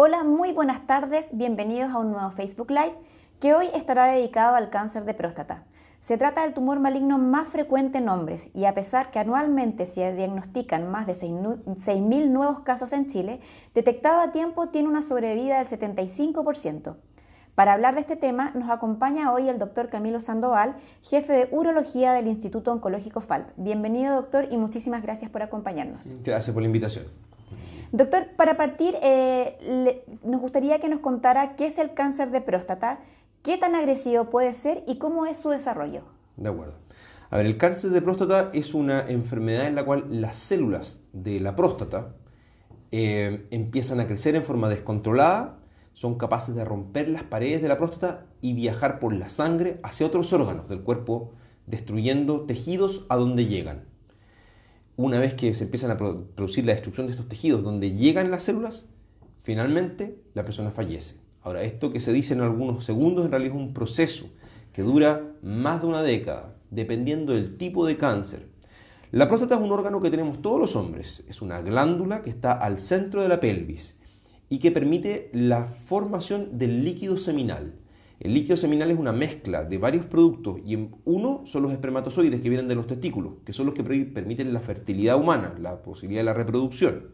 Hola, muy buenas tardes, bienvenidos a un nuevo Facebook Live que hoy estará dedicado al cáncer de próstata. Se trata del tumor maligno más frecuente en hombres y a pesar que anualmente se diagnostican más de 6.000 nuevos casos en Chile, detectado a tiempo tiene una sobrevida del 75%. Para hablar de este tema nos acompaña hoy el doctor Camilo Sandoval, jefe de urología del Instituto Oncológico FALT. Bienvenido doctor y muchísimas gracias por acompañarnos. Gracias por la invitación. Doctor, para partir, eh, nos gustaría que nos contara qué es el cáncer de próstata, qué tan agresivo puede ser y cómo es su desarrollo. De acuerdo. A ver, el cáncer de próstata es una enfermedad en la cual las células de la próstata eh, empiezan a crecer en forma descontrolada, son capaces de romper las paredes de la próstata y viajar por la sangre hacia otros órganos del cuerpo, destruyendo tejidos a donde llegan una vez que se empiezan a producir la destrucción de estos tejidos donde llegan las células, finalmente la persona fallece. Ahora, esto que se dice en algunos segundos en realidad es un proceso que dura más de una década, dependiendo del tipo de cáncer. La próstata es un órgano que tenemos todos los hombres, es una glándula que está al centro de la pelvis y que permite la formación del líquido seminal. El líquido seminal es una mezcla de varios productos y uno son los espermatozoides que vienen de los testículos, que son los que permiten la fertilidad humana, la posibilidad de la reproducción.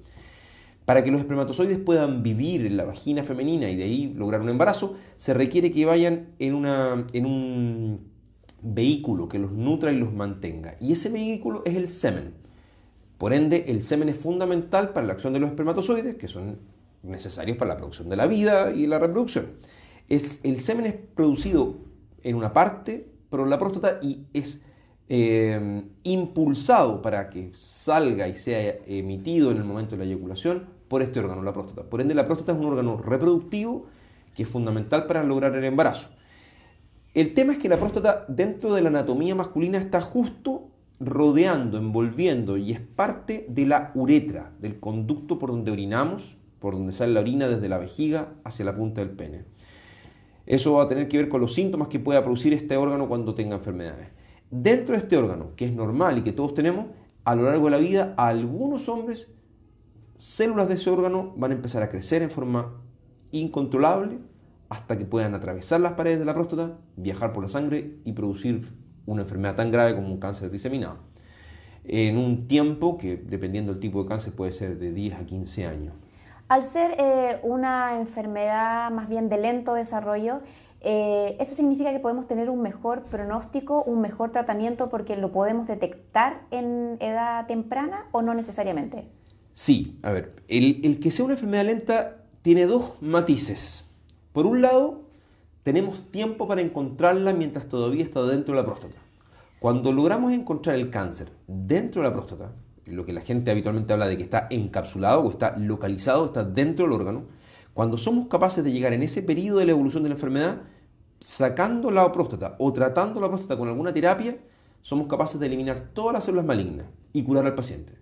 Para que los espermatozoides puedan vivir en la vagina femenina y de ahí lograr un embarazo, se requiere que vayan en, en un vehículo que los nutra y los mantenga. Y ese vehículo es el semen. Por ende, el semen es fundamental para la acción de los espermatozoides, que son necesarios para la producción de la vida y la reproducción el semen es producido en una parte por la próstata y es eh, impulsado para que salga y sea emitido en el momento de la eyaculación por este órgano, la próstata. Por ende, la próstata es un órgano reproductivo que es fundamental para lograr el embarazo. El tema es que la próstata dentro de la anatomía masculina está justo rodeando, envolviendo y es parte de la uretra, del conducto por donde orinamos, por donde sale la orina desde la vejiga hacia la punta del pene. Eso va a tener que ver con los síntomas que pueda producir este órgano cuando tenga enfermedades. Dentro de este órgano, que es normal y que todos tenemos, a lo largo de la vida, algunos hombres, células de ese órgano van a empezar a crecer en forma incontrolable hasta que puedan atravesar las paredes de la próstata, viajar por la sangre y producir una enfermedad tan grave como un cáncer diseminado. En un tiempo que, dependiendo del tipo de cáncer, puede ser de 10 a 15 años. Al ser eh, una enfermedad más bien de lento desarrollo, eh, ¿eso significa que podemos tener un mejor pronóstico, un mejor tratamiento porque lo podemos detectar en edad temprana o no necesariamente? Sí, a ver, el, el que sea una enfermedad lenta tiene dos matices. Por un lado, tenemos tiempo para encontrarla mientras todavía está dentro de la próstata. Cuando logramos encontrar el cáncer dentro de la próstata, lo que la gente habitualmente habla de que está encapsulado o está localizado, está dentro del órgano, cuando somos capaces de llegar en ese periodo de la evolución de la enfermedad, sacando la próstata o tratando la próstata con alguna terapia, somos capaces de eliminar todas las células malignas y curar al paciente.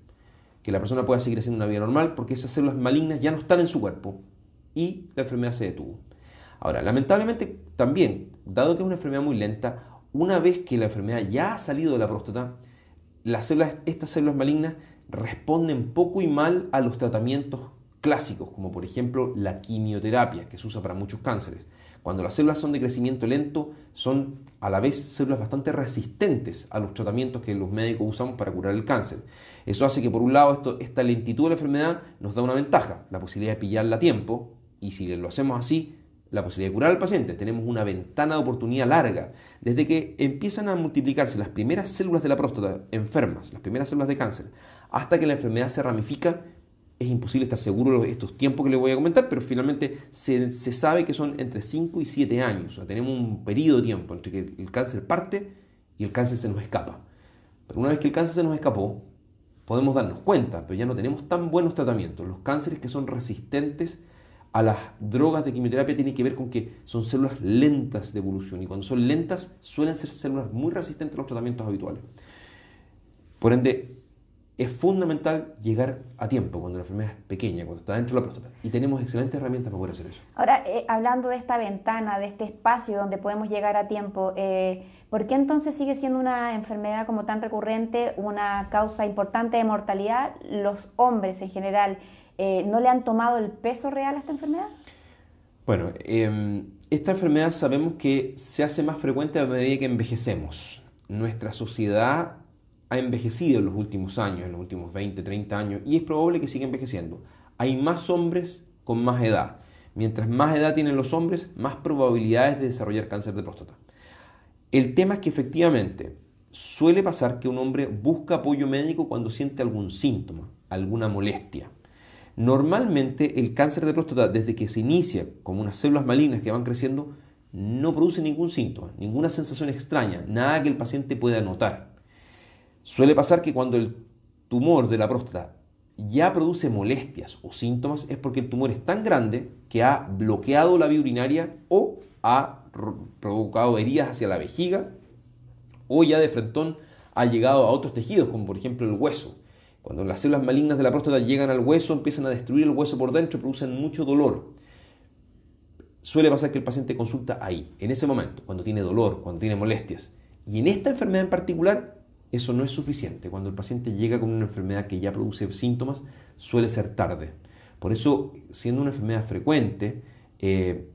Que la persona pueda seguir haciendo una vida normal porque esas células malignas ya no están en su cuerpo y la enfermedad se detuvo. Ahora, lamentablemente también, dado que es una enfermedad muy lenta, una vez que la enfermedad ya ha salido de la próstata, las células, estas células malignas responden poco y mal a los tratamientos clásicos, como por ejemplo la quimioterapia, que se usa para muchos cánceres. Cuando las células son de crecimiento lento, son a la vez células bastante resistentes a los tratamientos que los médicos usamos para curar el cáncer. Eso hace que por un lado esto, esta lentitud de la enfermedad nos da una ventaja, la posibilidad de pillarla a tiempo, y si lo hacemos así, la posibilidad de curar al paciente. Tenemos una ventana de oportunidad larga. Desde que empiezan a multiplicarse las primeras células de la próstata enfermas, las primeras células de cáncer, hasta que la enfermedad se ramifica, es imposible estar seguro de estos tiempos que les voy a comentar, pero finalmente se, sabe que son entre 5 y 7 años. O sea, tenemos un periodo de tiempo entre que el cáncer parte y el cáncer se nos escapa. Pero una vez que el cáncer se nos escapó, podemos darnos cuenta, pero ya no tenemos tan buenos tratamientos. Los cánceres que son resistentes a las drogas de quimioterapia tiene que ver con que son células lentas de evolución y cuando son lentas suelen ser células muy resistentes a los tratamientos habituales. Por ende, es fundamental llegar a tiempo cuando la enfermedad es pequeña, cuando está dentro de la próstata. Y tenemos excelentes herramientas para poder hacer eso. Ahora, eh, hablando de esta ventana, de este espacio donde podemos llegar a tiempo, eh, ¿por qué entonces sigue siendo una enfermedad como tan recurrente, una causa importante de mortalidad? Los hombres en general eh, ¿no le han tomado el peso real a esta enfermedad? Bueno, em, esta enfermedad sabemos que se hace más frecuente a medida que envejecemos. Nuestra sociedad ha envejecido en los últimos años, en los últimos 20, 30 años, y es probable que siga envejeciendo. Hay más hombres con más edad. Mientras más edad tienen los hombres, más probabilidades de desarrollar cáncer de próstata. El tema es que efectivamente suele pasar que un hombre busca apoyo médico cuando siente algún síntoma, alguna molestia. Normalmente el cáncer de próstata, desde que se inicia como unas células malignas que van creciendo, no produce ningún síntoma, ninguna sensación extraña, nada que el paciente pueda notar. Suele pasar que cuando el tumor de la próstata ya produce molestias o síntomas es porque el tumor es tan grande que ha bloqueado la vía urinaria o ha provocado heridas hacia la vejiga o ya de frentón ha llegado a otros tejidos, como por ejemplo el hueso. Cuando las células malignas de la próstata llegan al hueso, empiezan a destruir el hueso por dentro, producen mucho dolor. Suele pasar que el paciente consulta ahí, en ese momento, cuando tiene dolor, cuando tiene molestias. Y en esta enfermedad en particular, eso no es suficiente. Cuando el paciente llega con una enfermedad que ya produce síntomas, suele ser tarde. Por eso, siendo una enfermedad frecuente, eh,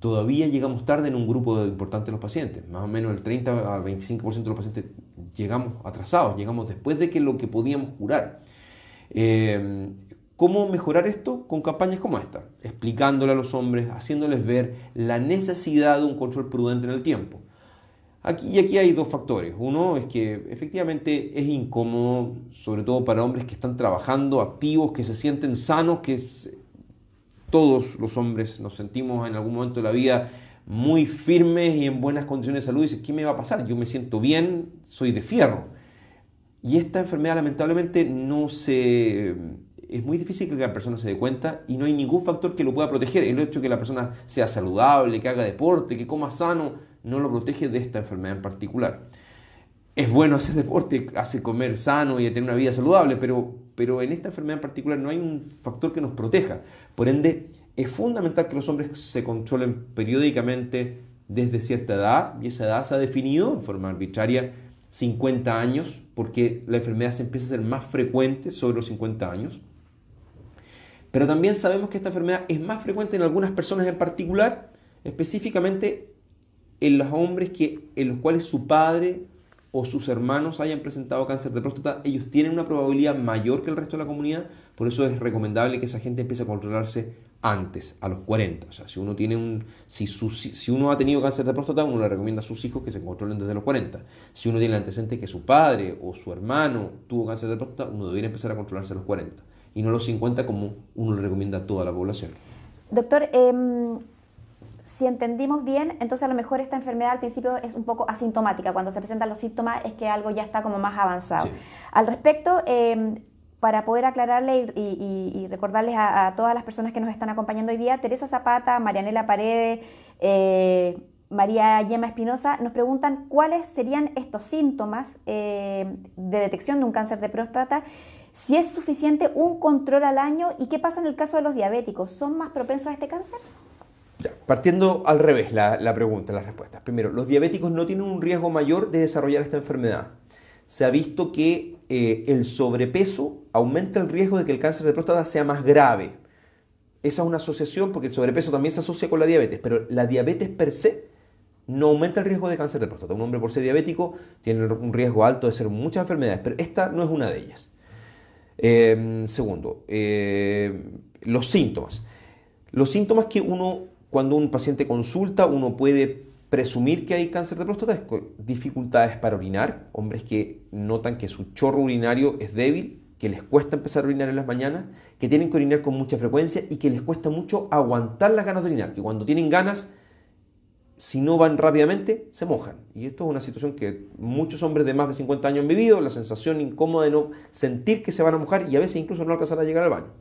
todavía llegamos tarde en un grupo importante de los pacientes. Más o menos el 30 al 25% de los pacientes llegamos atrasados, llegamos después de que lo que podíamos curar. Eh, ¿Cómo mejorar esto? Con campañas como esta, explicándole a los hombres, haciéndoles ver la necesidad de un control prudente en el tiempo. Aquí, y aquí hay dos factores. Uno es que efectivamente es incómodo, sobre todo para hombres que están trabajando, activos, que se sienten sanos, que todos los hombres nos sentimos en algún momento de la vida muy firmes y en buenas condiciones de salud. Y dicen, ¿qué me va a pasar? Yo me siento bien, soy de fierro. Y esta enfermedad lamentablemente no se... Es muy difícil que la persona se dé cuenta y no hay ningún factor que lo pueda proteger. El hecho de que la persona sea saludable, que haga deporte, que coma sano, no lo protege de esta enfermedad en particular. Es bueno hacer deporte, hace comer sano y tener una vida saludable, pero, pero en esta enfermedad en particular no hay un factor que nos proteja. Por ende, es fundamental que los hombres se controlen periódicamente desde cierta edad, y esa edad se ha definido en forma arbitraria 50 años, porque la enfermedad se empieza a ser más frecuente sobre los 50 años. Pero también sabemos que esta enfermedad es más frecuente en algunas personas en particular, específicamente en los hombres que, en los cuales su padre o sus hermanos hayan presentado cáncer de próstata, ellos tienen una probabilidad mayor que el resto de la comunidad, por eso es recomendable que esa gente empiece a controlarse antes, a los 40. O sea, si uno, tiene un, si, si uno ha tenido cáncer de próstata, uno le recomienda a sus hijos que se controlen desde los 40. Si uno tiene el antecedente que su padre o su hermano tuvo cáncer de próstata, uno debería empezar a controlarse a los 40 y no a los 50 como uno le recomienda a toda la población. Doctor, eh, si entendimos bien, entonces a lo mejor esta enfermedad al principio es un poco asintomática. Cuando se presentan los síntomas es que algo ya está como más avanzado. Al respecto, em, para poder aclararle y, recordarles a, todas las personas que nos están acompañando hoy día, Teresa Zapata, Marianela Paredes, eh, María Yema Espinosa, nos preguntan cuáles serían estos síntomas eh, de detección de un cáncer de próstata, si es suficiente un control al año y qué pasa en el caso de los diabéticos, ¿son más propensos a este cáncer? Partiendo al revés la, pregunta, las respuestas. Primero, los diabéticos no tienen un riesgo mayor de desarrollar esta enfermedad. Se ha visto que eh, el sobrepeso aumenta el riesgo de que el cáncer de próstata sea más grave. Esa es una asociación porque el sobrepeso también se asocia con la diabetes, pero la diabetes per se no aumenta el riesgo de cáncer de próstata. Un hombre por ser diabético tiene un riesgo alto de ser muchas enfermedades, pero esta no es una de ellas. Em, segundo, eh, los síntomas. Los síntomas que uno cuando un paciente consulta, uno puede presumir que hay cáncer de próstata, dificultades para orinar, hombres que notan que su chorro urinario es débil, que les cuesta empezar a orinar en las mañanas, que tienen que orinar con mucha frecuencia y que les cuesta mucho aguantar las ganas de orinar, que cuando tienen ganas, si no van rápidamente, se mojan. Y esto es una situación que muchos hombres de más de 50 años han vivido, la sensación incómoda de no sentir que se van a mojar y a veces incluso no alcanzar a llegar al baño.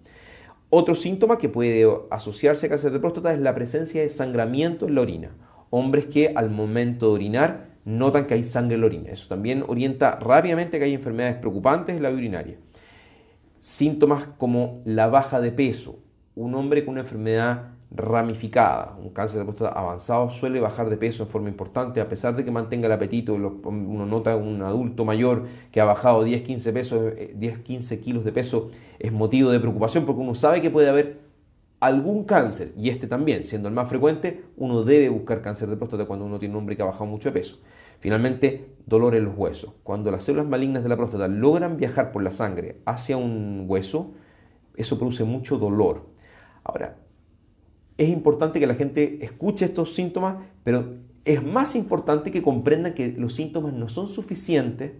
Otro síntoma que puede asociarse a cáncer de próstata es la presencia de sangramiento en la orina. Hombres que al momento de orinar notan que hay sangre en la orina. Eso también orienta rápidamente que hay enfermedades preocupantes en la vía urinaria. Síntomas como la baja de peso. Un hombre con una enfermedad ramificada. Un cáncer de próstata avanzado suele bajar de peso en forma importante, a pesar de que mantenga el apetito. Uno nota un adulto mayor que ha bajado 10, 15, pesos, 10, 15 kilos de peso, es motivo de preocupación porque uno sabe que puede haber algún cáncer, y este también, siendo el más frecuente, uno debe buscar cáncer de próstata cuando uno tiene un hombre que ha bajado mucho de peso. Finalmente, dolor en los huesos. Cuando las células malignas de la próstata logran viajar por la sangre hacia un hueso, eso produce mucho dolor. Ahora, es importante que la gente escuche estos síntomas, pero es más importante que comprendan que los síntomas no son suficientes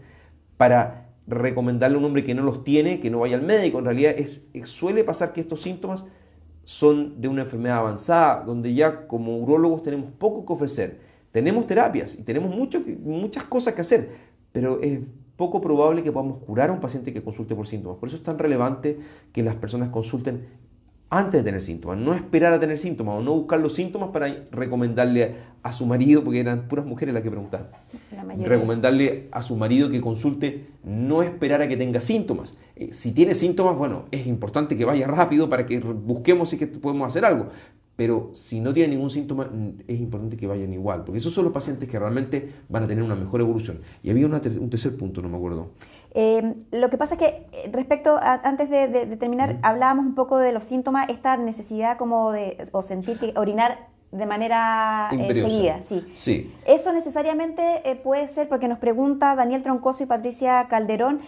para recomendarle a un hombre que no los tiene, que no vaya al médico. En realidad suele pasar que estos síntomas son de una enfermedad avanzada, donde ya como urólogos tenemos poco que ofrecer. Tenemos terapias y tenemos muchas cosas que hacer, pero es poco probable que podamos curar a un paciente que consulte por síntomas. Por eso es tan relevante que las personas consulten antes de tener síntomas, no esperar a tener síntomas o no buscar los síntomas para recomendarle a su marido, porque eran puras mujeres las que preguntaban, recomendarle a su marido que consulte, no esperar a que tenga síntomas. Eh, si tiene síntomas, bueno, es importante que vaya rápido para que busquemos si que podemos hacer algo, pero si no tiene ningún síntoma, es importante que vayan igual, porque esos son los pacientes que realmente van a tener una mejor evolución. Y había un tercer punto, no me acuerdo. Eh, lo que pasa es que eh, respecto a, antes de, terminar, hablábamos un poco de los síntomas, esta necesidad como de, o sentir que orinar de manera eh, seguida, sí. sí. Eso necesariamente puede ser, porque nos pregunta Daniel Troncoso y Patricia Calderón,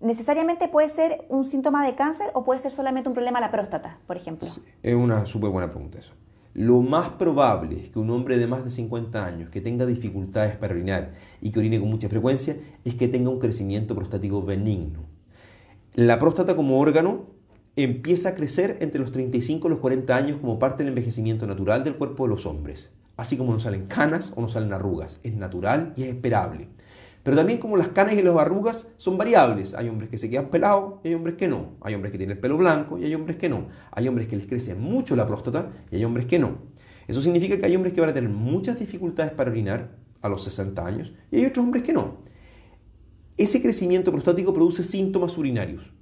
¿Necesariamente puede ser un síntoma de cáncer o puede ser solamente un problema a la próstata, por ejemplo? es una súper buena pregunta eso. Lo más probable es que un hombre de más de 50 años que tenga dificultades para orinar y que orine con mucha frecuencia es que tenga un crecimiento prostático benigno. La próstata como órgano empieza a crecer entre los 35 y los 40 años como parte del envejecimiento natural del cuerpo de los hombres. Así como no salen canas o no salen arrugas. Es natural y es esperable. Pero también como las canas y las arrugas son variables. Hay hombres que se quedan pelados y hay hombres que no. Hay hombres que tienen el pelo blanco y hay hombres que no. Hay hombres que les crece mucho la próstata y hay hombres que no. Eso significa que hay hombres que van a tener muchas dificultades para orinar a los 60 años y hay otros hombres que no. Ese crecimiento prostático produce síntomas urinarios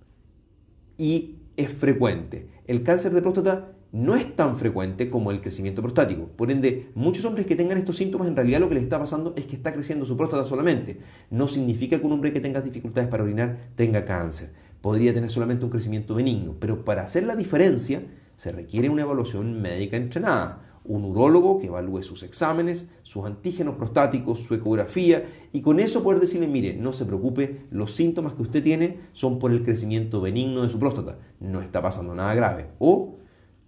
y es frecuente. El cáncer de próstata no es tan frecuente como el crecimiento prostático. Por ende, muchos hombres que tengan estos síntomas, en realidad lo que les está pasando es que está creciendo su próstata solamente. No significa que un hombre que tenga dificultades para orinar tenga cáncer. Podría tener solamente un crecimiento benigno. Pero para hacer la diferencia, se requiere una evaluación médica entrenada. Un urólogo que evalúe sus exámenes, sus antígenos prostáticos, su ecografía y con eso poder decirle, mire, no se preocupe, los síntomas que usted tiene son por el crecimiento benigno de su próstata. No está pasando nada grave. O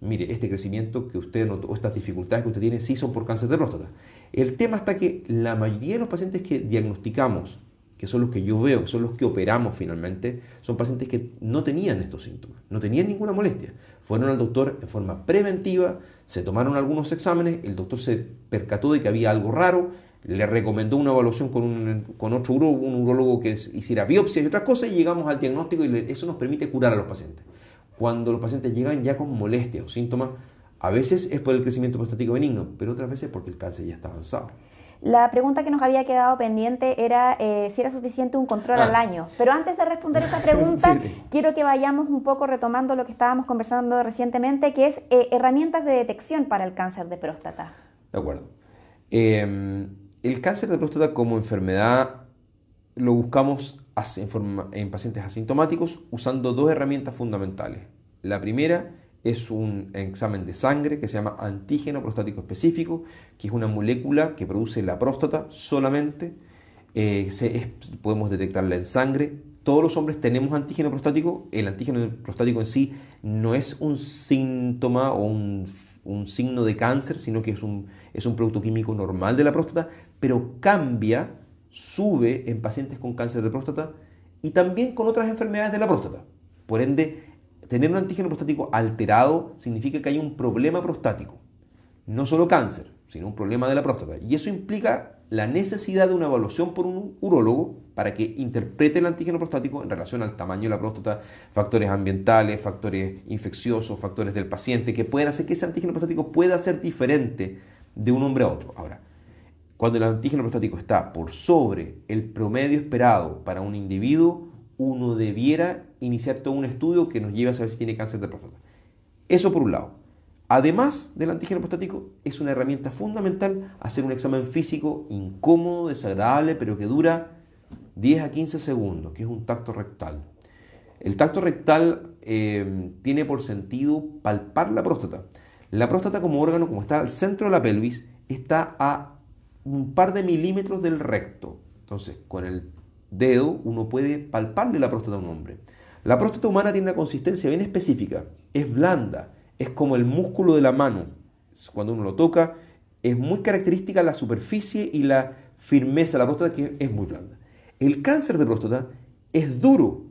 mire, este crecimiento que usted notó, o estas dificultades que usted tiene, sí son por cáncer de próstata. El tema está que la mayoría de los pacientes que diagnosticamos, que son los que yo veo, que son los que operamos finalmente, son pacientes que no tenían estos síntomas, no tenían ninguna molestia. Fueron al doctor en forma preventiva, se tomaron algunos exámenes, el doctor se percató de que había algo raro, le recomendó una evaluación con, un, con otro urólogo, un urólogo que hiciera biopsia y otras cosas, y llegamos al diagnóstico y eso nos permite curar a los pacientes cuando los pacientes llegan ya con molestias o síntomas, a veces es por el crecimiento prostático benigno, pero otras veces porque el cáncer ya está avanzado. La pregunta que nos había quedado pendiente era eh, si era suficiente un control al ah. año. Pero antes de responder esa pregunta, quiero que vayamos un poco retomando lo que estábamos conversando recientemente, que es eh, herramientas de detección para el cáncer de próstata. De acuerdo. Em, el cáncer de próstata como enfermedad lo buscamos en, pacientes asintomáticos usando dos herramientas fundamentales. La primera es un examen de sangre que se llama antígeno prostático específico, que es una molécula que produce la próstata solamente. Eh, podemos detectarla en sangre. Todos los hombres tenemos antígeno prostático. El antígeno prostático en sí no es un síntoma o un, signo de cáncer, sino que es un, es un producto químico normal de la próstata, pero cambia sube en pacientes con cáncer de próstata y también con otras enfermedades de la próstata. Por ende, tener un antígeno prostático alterado significa que hay un problema prostático. No solo cáncer, sino un problema de la próstata. Y eso implica la necesidad de una evaluación por un urólogo para que interprete el antígeno prostático en relación al tamaño de la próstata, factores ambientales, factores infecciosos, factores del paciente, que pueden hacer que ese antígeno prostático pueda ser diferente de un hombre a otro. Ahora, cuando el antígeno prostático está por sobre el promedio esperado para un individuo, uno debiera iniciar todo un estudio que nos lleve a saber si tiene cáncer de próstata. Eso por un lado. además del antígeno prostático, es una herramienta fundamental hacer un examen físico incómodo, desagradable, pero que dura 10 a 15 segundos, que es un tacto rectal. El tacto rectal eh, tiene por sentido palpar la próstata. La próstata como órgano, como está al centro de la pelvis, está a un par de milímetros del recto. Entonces, con el dedo uno puede palparle la próstata a un hombre. La próstata humana tiene una consistencia bien específica. Es blanda, es como el músculo de la mano. Cuando uno lo toca, es muy característica la superficie y la firmeza de la próstata que es muy blanda. El cáncer de próstata es duro,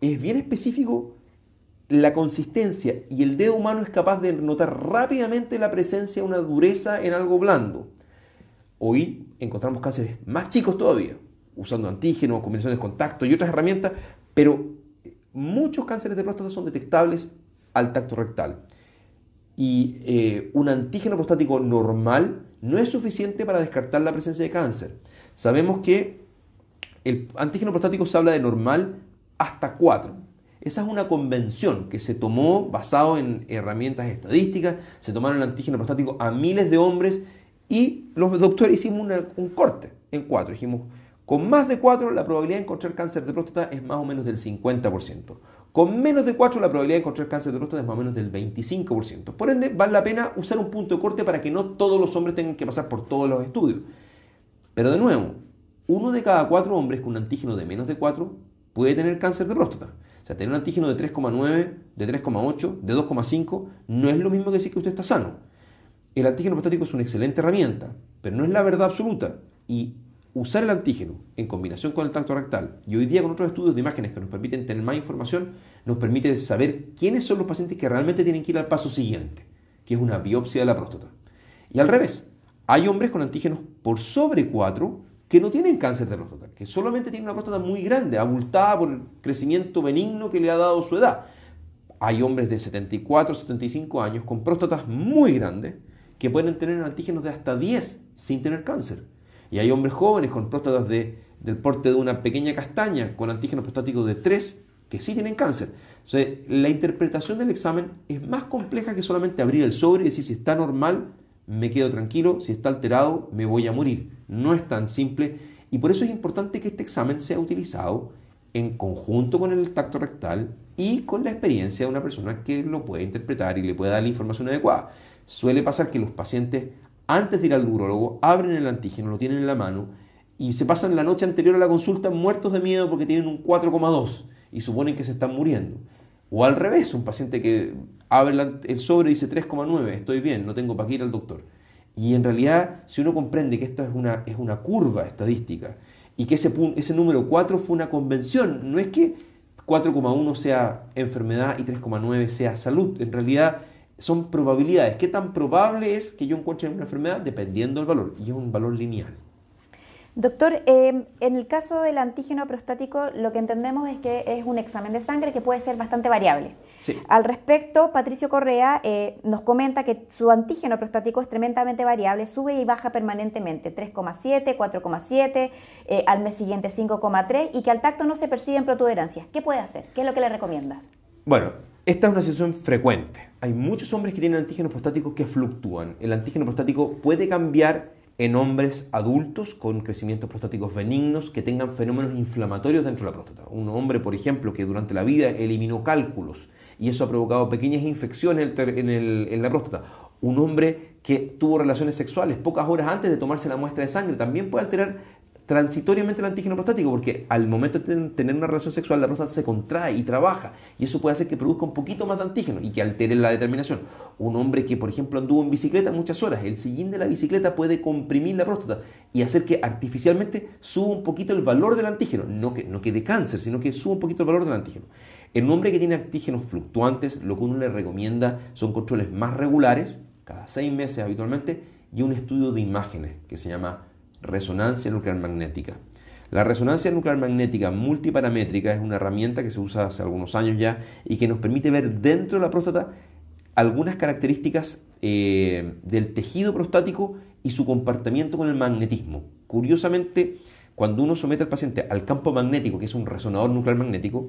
es bien específico la consistencia y el dedo humano es capaz de notar rápidamente la presencia de una dureza en algo blando. Hoy encontramos cánceres más chicos todavía, usando antígenos, combinaciones de contacto y otras herramientas, pero muchos cánceres de próstata son detectables al tacto rectal. Y eh, un antígeno prostático normal no es suficiente para descartar la presencia de cáncer. Sabemos que el antígeno prostático se habla de normal hasta 4. Esa es una convención que se tomó basado en herramientas estadísticas, se tomaron el antígeno prostático a miles de hombres y los doctores hicimos un corte en 4. Dijimos, con más de 4 la probabilidad de encontrar cáncer de próstata es más o menos del 50%. Con menos de 4 la probabilidad de encontrar cáncer de próstata es más o menos del 25%. Por ende, vale la pena usar un punto de corte para que no todos los hombres tengan que pasar por todos los estudios. Pero de nuevo, uno de cada cuatro hombres con un antígeno de menos de 4 puede tener cáncer de próstata. O sea, tener un antígeno de 3,9, de 3,8, de 2,5 no es lo mismo que decir que usted está sano. El antígeno prostático es una excelente herramienta, pero no es la verdad absoluta. Y usar el antígeno en combinación con el tacto rectal y hoy día con otros estudios de imágenes que nos permiten tener más información, nos permite saber quiénes son los pacientes que realmente tienen que ir al paso siguiente, que es una biopsia de la próstata. Y al revés, hay hombres con antígenos por sobre 4 que no tienen cáncer de próstata, que solamente tienen una próstata muy grande, abultada por el crecimiento benigno que le ha dado su edad. Hay hombres de 74, 75 años con próstatas muy grandes que pueden tener antígenos de hasta 10 sin tener cáncer. Y hay hombres jóvenes con próstatas de, del porte de una pequeña castaña con antígenos prostáticos de 3 que sí tienen cáncer. la interpretación del examen es más compleja que solamente abrir el sobre y decir si está normal me quedo tranquilo, si está alterado, me voy a morir. No es tan simple y por eso es importante que este examen sea utilizado en conjunto con el tacto rectal y con la experiencia de una persona que lo puede interpretar y le pueda dar la información adecuada. Suele pasar que los pacientes, antes de ir al urólogo, abren el antígeno, lo tienen en la mano y se pasan la noche anterior a la consulta muertos de miedo porque tienen un 4,2 y suponen que se están muriendo. O al revés, un paciente que abre el sobre y dice 3,9, estoy bien, no tengo para qué ir al doctor. Y en realidad, si uno comprende que esta es una, es una curva estadística y que ese, ese número 4 fue una convención, no es que 4,1 sea enfermedad y 3,9 sea salud, en realidad son probabilidades. ¿Qué tan probable es que yo encuentre una enfermedad? Dependiendo del valor, y es un valor lineal. Doctor, em, en el caso del antígeno prostático, lo que entendemos es que es un examen de sangre que puede ser bastante variable. Al respecto, Patricio Correa eh, nos comenta que su antígeno prostático es tremendamente variable, sube y baja permanentemente, 3,7, 4,7, eh, al mes siguiente 5,3 y que al tacto no se perciben protuberancias. ¿Qué puede hacer? ¿Qué es lo que le recomienda? Bueno, esta es una situación frecuente. Hay muchos hombres que tienen antígenos prostáticos que fluctúan. El antígeno prostático puede cambiar en hombres adultos con crecimientos prostáticos benignos que tengan fenómenos inflamatorios dentro de la próstata. Un hombre, por ejemplo, que durante la vida eliminó cálculos y eso ha provocado pequeñas infecciones en, la próstata. Un hombre que tuvo relaciones sexuales pocas horas antes de tomarse la muestra de sangre también puede alterar transitoriamente el antígeno prostático, porque al momento de tener una relación sexual la próstata se contrae y trabaja, y eso puede hacer que produzca un poquito más de antígeno y que altere la determinación. Un hombre que, por ejemplo, anduvo en bicicleta muchas horas, el sillín de la bicicleta puede comprimir la próstata y hacer que artificialmente suba un poquito el valor del antígeno, no que, no que de cáncer, sino que suba un poquito el valor del antígeno. En un hombre que tiene antígenos fluctuantes, lo que uno le recomienda son controles más regulares, cada seis meses habitualmente, y un estudio de imágenes que se llama resonancia nuclear magnética. La resonancia nuclear magnética multiparamétrica es una herramienta que se usa hace algunos años ya y que nos permite ver dentro de la próstata algunas características eh, del tejido prostático y su comportamiento con el magnetismo. Curiosamente, cuando uno somete al paciente al campo magnético, que es un resonador nuclear magnético,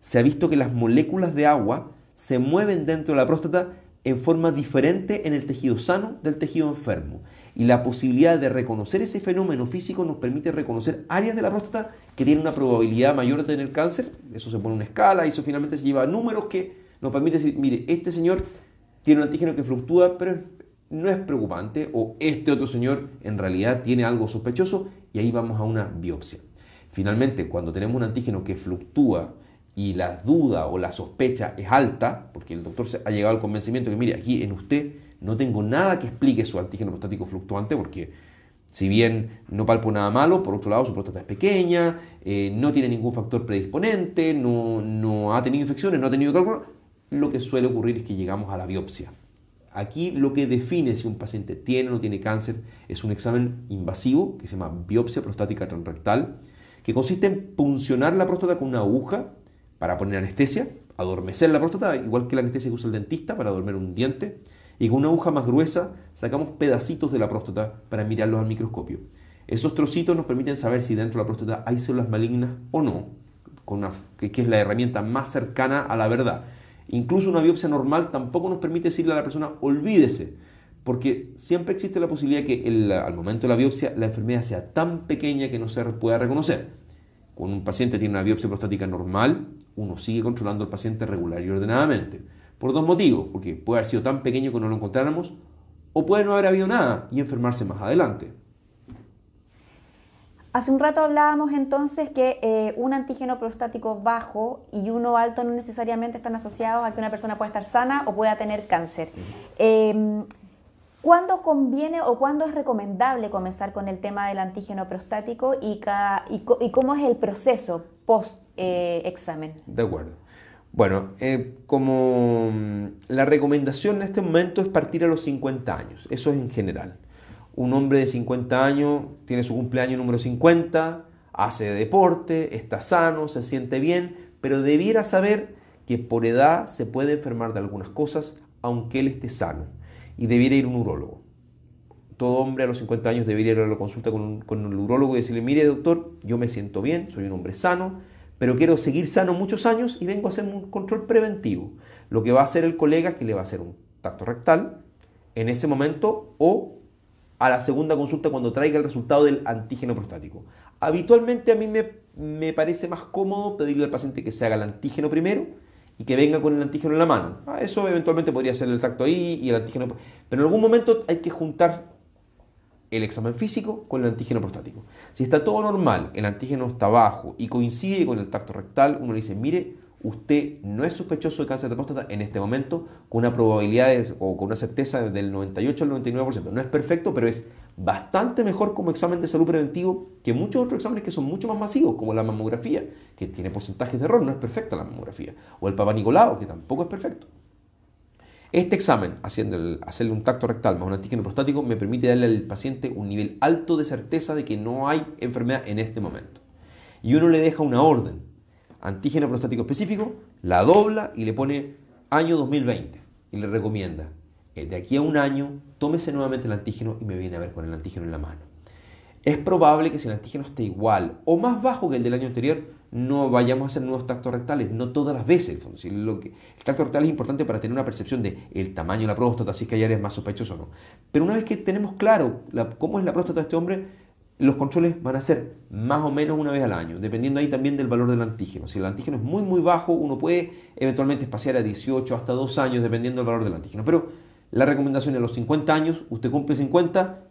se ha visto que las moléculas de agua se mueven dentro de la próstata en forma diferente en el tejido sano del tejido enfermo. Y la posibilidad de reconocer ese fenómeno físico nos permite reconocer áreas de la próstata que tienen una probabilidad mayor de tener cáncer. Eso se pone una escala y eso finalmente se lleva a números que nos permite decir, mire, este señor tiene un antígeno que fluctúa, pero no es preocupante, o este otro señor en realidad tiene algo sospechoso y ahí vamos a una biopsia. Finalmente, cuando tenemos un antígeno que fluctúa y la duda o la sospecha es alta, porque el doctor ha llegado al convencimiento que, mire, aquí en usted no tengo nada que explique su antígeno prostático fluctuante, porque si bien no palpo nada malo, por otro lado su próstata es pequeña, eh, no tiene ningún factor predisponente, no, no ha tenido infecciones, no ha tenido cálculo, lo que suele ocurrir es que llegamos a la biopsia. Aquí lo que define si un paciente tiene o no tiene cáncer es un examen invasivo que se llama biopsia prostática transrectal, que consiste en puncionar la próstata con una aguja para poner anestesia, adormecer la próstata, igual que la anestesia que usa el dentista para dormir un diente, y con una aguja más gruesa sacamos pedacitos de la próstata para mirarlos al microscopio. Esos trocitos nos permiten saber si dentro de la próstata hay células malignas o no, que, es la herramienta más cercana a la verdad. Incluso una biopsia normal tampoco nos permite decirle a la persona olvídese, porque siempre existe la posibilidad que al momento de la biopsia la enfermedad sea tan pequeña que no se pueda reconocer. Cuando un paciente tiene una biopsia prostática normal, uno sigue controlando al paciente regular y ordenadamente. Por dos motivos, porque puede haber sido tan pequeño que no lo encontráramos, o puede no haber habido nada y enfermarse más adelante. Hace un rato hablábamos entonces que eh, un antígeno prostático bajo y uno alto no necesariamente están asociados a que una persona pueda estar sana o pueda tener cáncer. ¿Cuándo conviene o cuándo es recomendable comenzar con el tema del antígeno prostático y, y, cómo es el proceso post-examen? Eh, de acuerdo. Bueno, eh, como mm, la recomendación en este momento es partir a los 50 años, eso es en general. Un hombre de 50 años tiene su cumpleaños número 50, hace deporte, está sano, se siente bien, pero debiera saber que por edad se puede enfermar de algunas cosas aunque él esté sano y debiera ir a un urólogo. Todo hombre a los 50 años debería ir a la consulta con un, con urólogo y decirle, mire doctor, yo me siento bien, soy un hombre sano, pero quiero seguir sano muchos años y vengo a hacer un control preventivo. Lo que va a hacer el colega es que le va a hacer un tacto rectal en ese momento o a la segunda consulta cuando traiga el resultado del antígeno prostático. Habitualmente a mí me, me parece más cómodo pedirle al paciente que se haga el antígeno primero y que venga con el antígeno en la mano. Ah, eso eventualmente podría ser el tacto ahí y el antígeno. Pero en algún momento hay que juntar el examen físico con el antígeno prostático. Si está todo normal, el antígeno está bajo y coincide con el tacto rectal, uno le dice, mire, usted no es sospechoso de cáncer de próstata en este momento con una probabilidad o con una certeza del 98 al 99%. No es perfecto, pero es bastante mejor como examen de salud preventivo que muchos otros exámenes que son mucho más masivos, como la mamografía, que tiene porcentajes de error, no es perfecta la mamografía, o el Papa Nicolau, que tampoco es perfecto. Este examen, haciendo hacerle un tacto rectal más un antígeno prostático, me permite darle al paciente un nivel alto de certeza de que no hay enfermedad en este momento. Y uno le deja una orden, antígeno prostático específico, la dobla y le pone año 2020 y le recomienda, eh, de aquí a un año, tómese nuevamente el antígeno y me viene a ver con el antígeno en la mano. Es probable que si el antígeno esté igual o más bajo que el del año anterior, no vayamos a hacer nuevos tactos rectales, no todas las veces. Lo que, el tacto rectal es importante para tener una percepción de el tamaño de la próstata, si es que hay áreas más sospechosas o no. Pero una vez que tenemos claro cómo es la próstata de este hombre, los controles van a ser más o menos una vez al año, dependiendo ahí también del valor del antígeno. Si el antígeno es muy muy bajo, uno puede eventualmente espaciar a 18 hasta 2 años, dependiendo del valor del antígeno. Pero la recomendación es a los 50 años, usted cumple 50,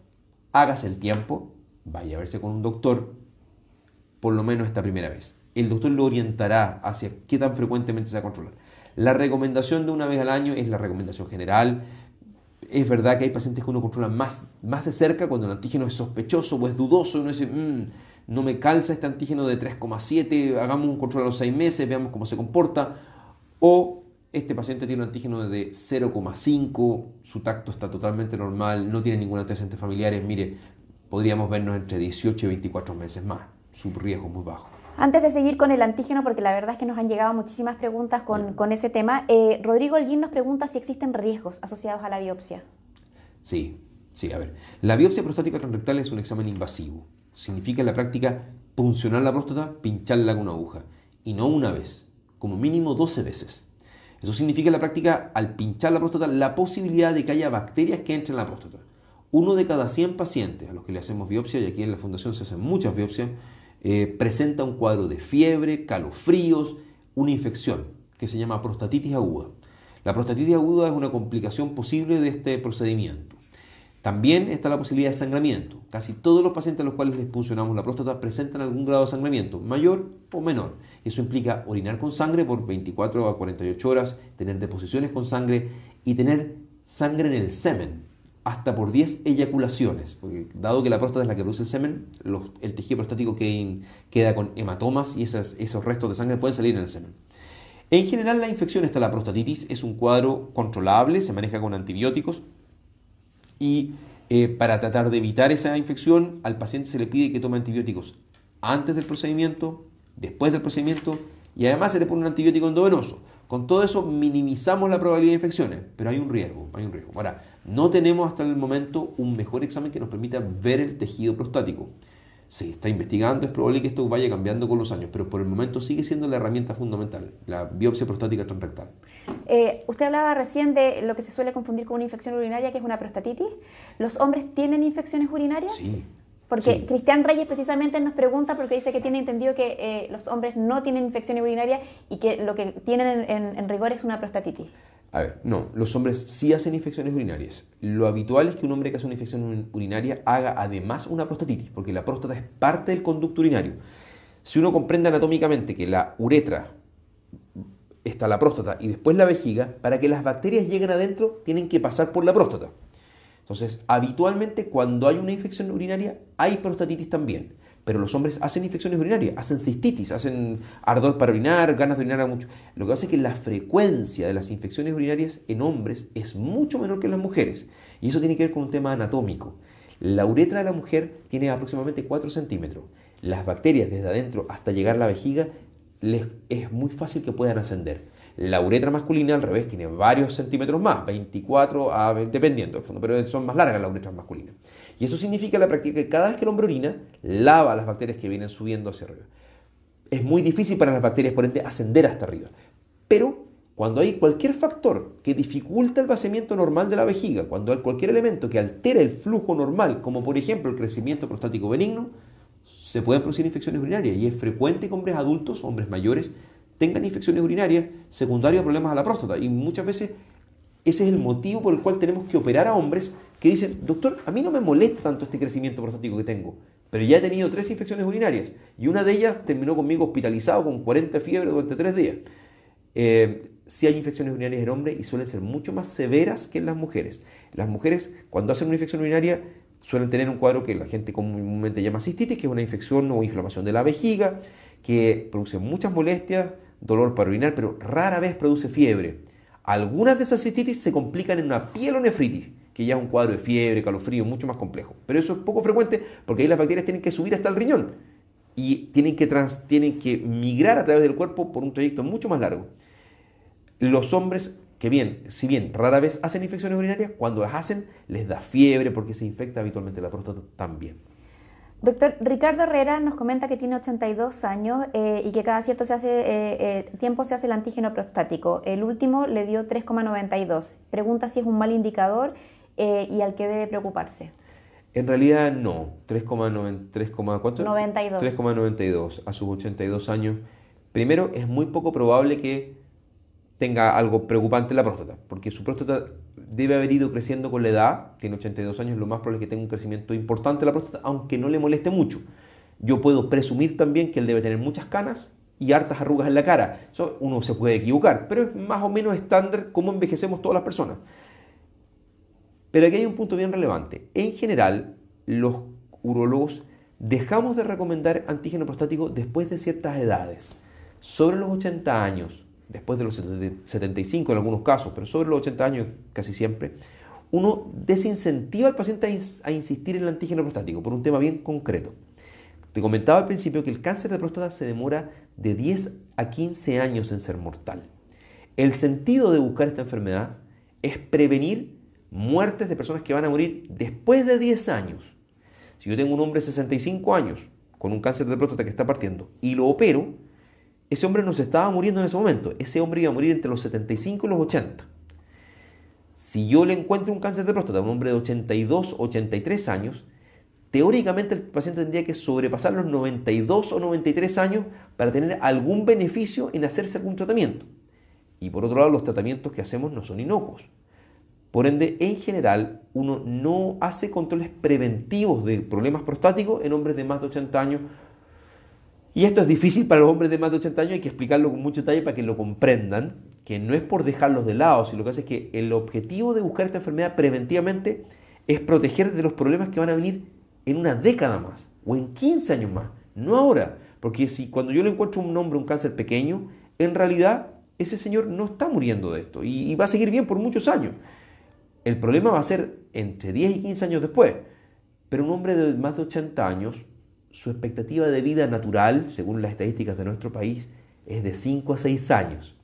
hágase el tiempo, vaya a verse con un doctor, por lo menos esta primera vez. El doctor lo orientará hacia qué tan frecuentemente se va a controlar. La recomendación de una vez al año es la recomendación general es verdad que hay pacientes que uno controla más, más de cerca cuando el antígeno es sospechoso o es dudoso. Uno dice, mm, no me calza este antígeno de 3,7, hagamos un control a los 6 meses, veamos cómo se comporta. O este paciente tiene un antígeno de 0,5, su tacto está totalmente normal, no tiene ningún antecedente familiares. Mire, podríamos vernos entre 18 y 24 meses más. Su riesgo es muy bajo. Antes de seguir con el antígeno, porque la verdad es que nos han llegado muchísimas preguntas con, ese tema, eh, Rodrigo Holguín nos pregunta si existen riesgos asociados a la biopsia. Sí, sí, a ver. La biopsia prostática transrectal es un examen invasivo. Significa en la práctica puncionar la próstata, pincharla con una aguja. Y no una vez, como mínimo 12 veces. Eso significa en la práctica, al pinchar la próstata, la posibilidad de que haya bacterias que entren en la próstata. Uno de cada 100 pacientes a los que le hacemos biopsia, y aquí en la fundación se hacen muchas biopsias, eh, presenta un cuadro de fiebre, calofríos, una infección que se llama prostatitis aguda. La prostatitis aguda es una complicación posible de este procedimiento. También está la posibilidad de sangramiento. Casi todos los pacientes a los cuales les puncionamos la próstata presentan algún grado de sangramiento, mayor o menor. Eso implica orinar con sangre por 24 a 48 horas, tener deposiciones con sangre y tener sangre en el semen hasta por 10 eyaculaciones, porque dado que la próstata es la que produce el semen, el tejido prostático queda con hematomas y esos restos de sangre pueden salir en el semen. En general la infección está la prostatitis, es un cuadro controlable, se maneja con antibióticos y eh, para tratar de evitar esa infección al paciente se le pide que tome antibióticos antes del procedimiento, después del procedimiento y además se le pone un antibiótico endovenoso. Con todo eso minimizamos la probabilidad de infecciones, pero hay un riesgo, hay un riesgo. Ahora, no tenemos hasta el momento un mejor examen que nos permita ver el tejido prostático. Se está investigando, es probable que esto vaya cambiando con los años, pero por el momento sigue siendo la herramienta fundamental, la biopsia prostática transrectal. Eh, usted hablaba recién de lo que se suele confundir con una infección urinaria, que es una prostatitis. ¿Los hombres tienen infecciones urinarias? Sí, porque Cristian Reyes precisamente nos pregunta porque dice que tiene entendido que eh, los hombres no tienen infecciones urinarias y que lo que tienen en, rigor es una prostatitis. A ver, no, los hombres sí hacen infecciones urinarias. Lo habitual es que un hombre que hace una infección urinaria haga además una prostatitis, porque la próstata es parte del conducto urinario. Si uno comprende anatómicamente que la uretra está la próstata y después la vejiga, para que las bacterias lleguen adentro tienen que pasar por la próstata. Entonces, habitualmente cuando hay una infección urinaria hay prostatitis también. Pero los hombres hacen infecciones urinarias, hacen cistitis, hacen ardor para orinar, ganas de orinar mucho. Lo que hace es que la frecuencia de las infecciones urinarias en hombres es mucho menor que en las mujeres. Y eso tiene que ver con un tema anatómico. La uretra de la mujer tiene aproximadamente 4 centímetros. Las bacterias desde adentro hasta llegar a la vejiga les es muy fácil que puedan ascender. La uretra masculina al revés tiene varios centímetros más, 24 a dependiendo del fondo, pero son más largas las uretras masculinas. Y eso significa la práctica que cada vez que el hombre orina, lava las bacterias que vienen subiendo hacia arriba. Es muy difícil para las bacterias, por ende, ascender hasta arriba. Pero cuando hay cualquier factor que dificulta el vaciamiento normal de la vejiga, cuando hay cualquier elemento que altera el flujo normal, como por ejemplo el crecimiento prostático benigno, se pueden producir infecciones urinarias y es frecuente que hombres adultos, hombres mayores, tengan infecciones urinarias secundarias a problemas a la próstata. Y muchas veces ese es el motivo por el cual tenemos que operar a hombres que dicen, doctor, a mí no me molesta tanto este crecimiento prostático que tengo, pero ya he tenido tres infecciones urinarias y una de ellas terminó conmigo hospitalizado con 40 fiebres durante tres días. Eh, sí hay infecciones urinarias en hombres y suelen ser mucho más severas que en las mujeres. Las mujeres, cuando hacen una infección urinaria, suelen tener un cuadro que la gente comúnmente llama cistitis, que es una infección o inflamación de la vejiga, que produce muchas molestias, dolor para orinar, pero rara vez produce fiebre. Algunas de esas cistitis se complican en una pielonefritis, que ya es un cuadro de fiebre, calofrío, mucho más complejo. Pero eso es poco frecuente porque ahí las bacterias tienen que subir hasta el riñón y tienen que, tienen que migrar a través del cuerpo por un trayecto mucho más largo. Los hombres que bien, si bien rara vez hacen infecciones urinarias, cuando las hacen les da fiebre porque se infecta habitualmente la próstata también. Doctor Ricardo Herrera nos comenta que tiene 82 años eh, y que cada cierto se hace, eh, eh, tiempo se hace el antígeno prostático. El último le dio 3,92. Pregunta si es un mal indicador y al que debe preocuparse. En realidad no, 3,92. 3,92 a sus 82 años. Primero, es muy poco probable que tenga algo preocupante en la próstata, porque su próstata debe haber ido creciendo con la edad, tiene 82 años, lo más probable es que tenga un crecimiento importante en la próstata, aunque no le moleste mucho. Yo puedo presumir también que él debe tener muchas canas y hartas arrugas en la cara. Uno se puede equivocar, pero es más o menos estándar cómo envejecemos todas las personas. Pero aquí hay un punto bien relevante. En general, los urologos dejamos de recomendar antígeno prostático después de ciertas edades. Sobre los 80 años, después de los 75 en algunos casos, pero sobre los 80 años casi siempre, uno desincentiva al paciente a, insistir en el antígeno prostático por un tema bien concreto. Te comentaba al principio que el cáncer de próstata se demora de 10 a 15 años en ser mortal. El sentido de buscar esta enfermedad es prevenir muertes de personas que van a morir después de 10 años. Si yo tengo un hombre de 65 años con un cáncer de próstata que está partiendo y lo opero, ese hombre no se estaba muriendo en ese momento, ese hombre iba a morir entre los 75 y los 80. Si yo le encuentro un cáncer de próstata a un hombre de 82, 83 años, teóricamente el paciente tendría que sobrepasar los 92 o 93 años para tener algún beneficio en hacerse algún tratamiento. Y por otro lado, los tratamientos que hacemos no son inocuos. Por ende, en general, uno no hace controles preventivos de problemas prostáticos en hombres de más de 80 años. Y esto es difícil para los hombres de más de 80 años, hay que explicarlo con mucho detalle para que lo comprendan, que no es por dejarlos de lado, sino lo que hace es que el objetivo de buscar esta enfermedad preventivamente es proteger de los problemas que van a venir en una década más o en 15 años más, no ahora. Porque si cuando yo le encuentro un hombre un cáncer pequeño, en realidad ese señor no está muriendo de esto y va a seguir bien por muchos años. El problema va a ser entre 10 y 15 años después. Pero un hombre de más de 80 años, su expectativa de vida natural, según las estadísticas de nuestro país, es de 5 a 6 años.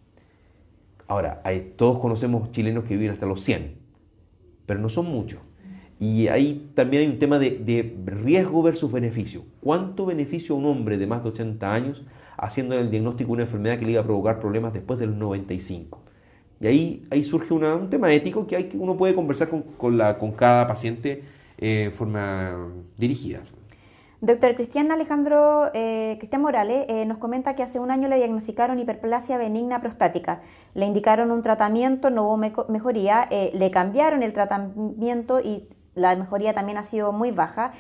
Ahora, todos conocemos chilenos que viven hasta los 100, pero no son muchos. Y ahí también hay un tema de, riesgo versus beneficio. ¿Cuánto beneficio a un hombre de más de 80 años haciendo el diagnóstico de una enfermedad que le iba a provocar problemas después de los 95? Y ahí, ahí surge un tema ético que, hay, uno puede conversar con, cada paciente eh, de forma dirigida. Doctor Cristian Alejandro, eh, Cristian Morales eh, nos comenta que hace un año le diagnosticaron hiperplasia benigna prostática. Le indicaron un tratamiento, no hubo mejoría, eh, le cambiaron el tratamiento y la mejoría también ha sido muy baja.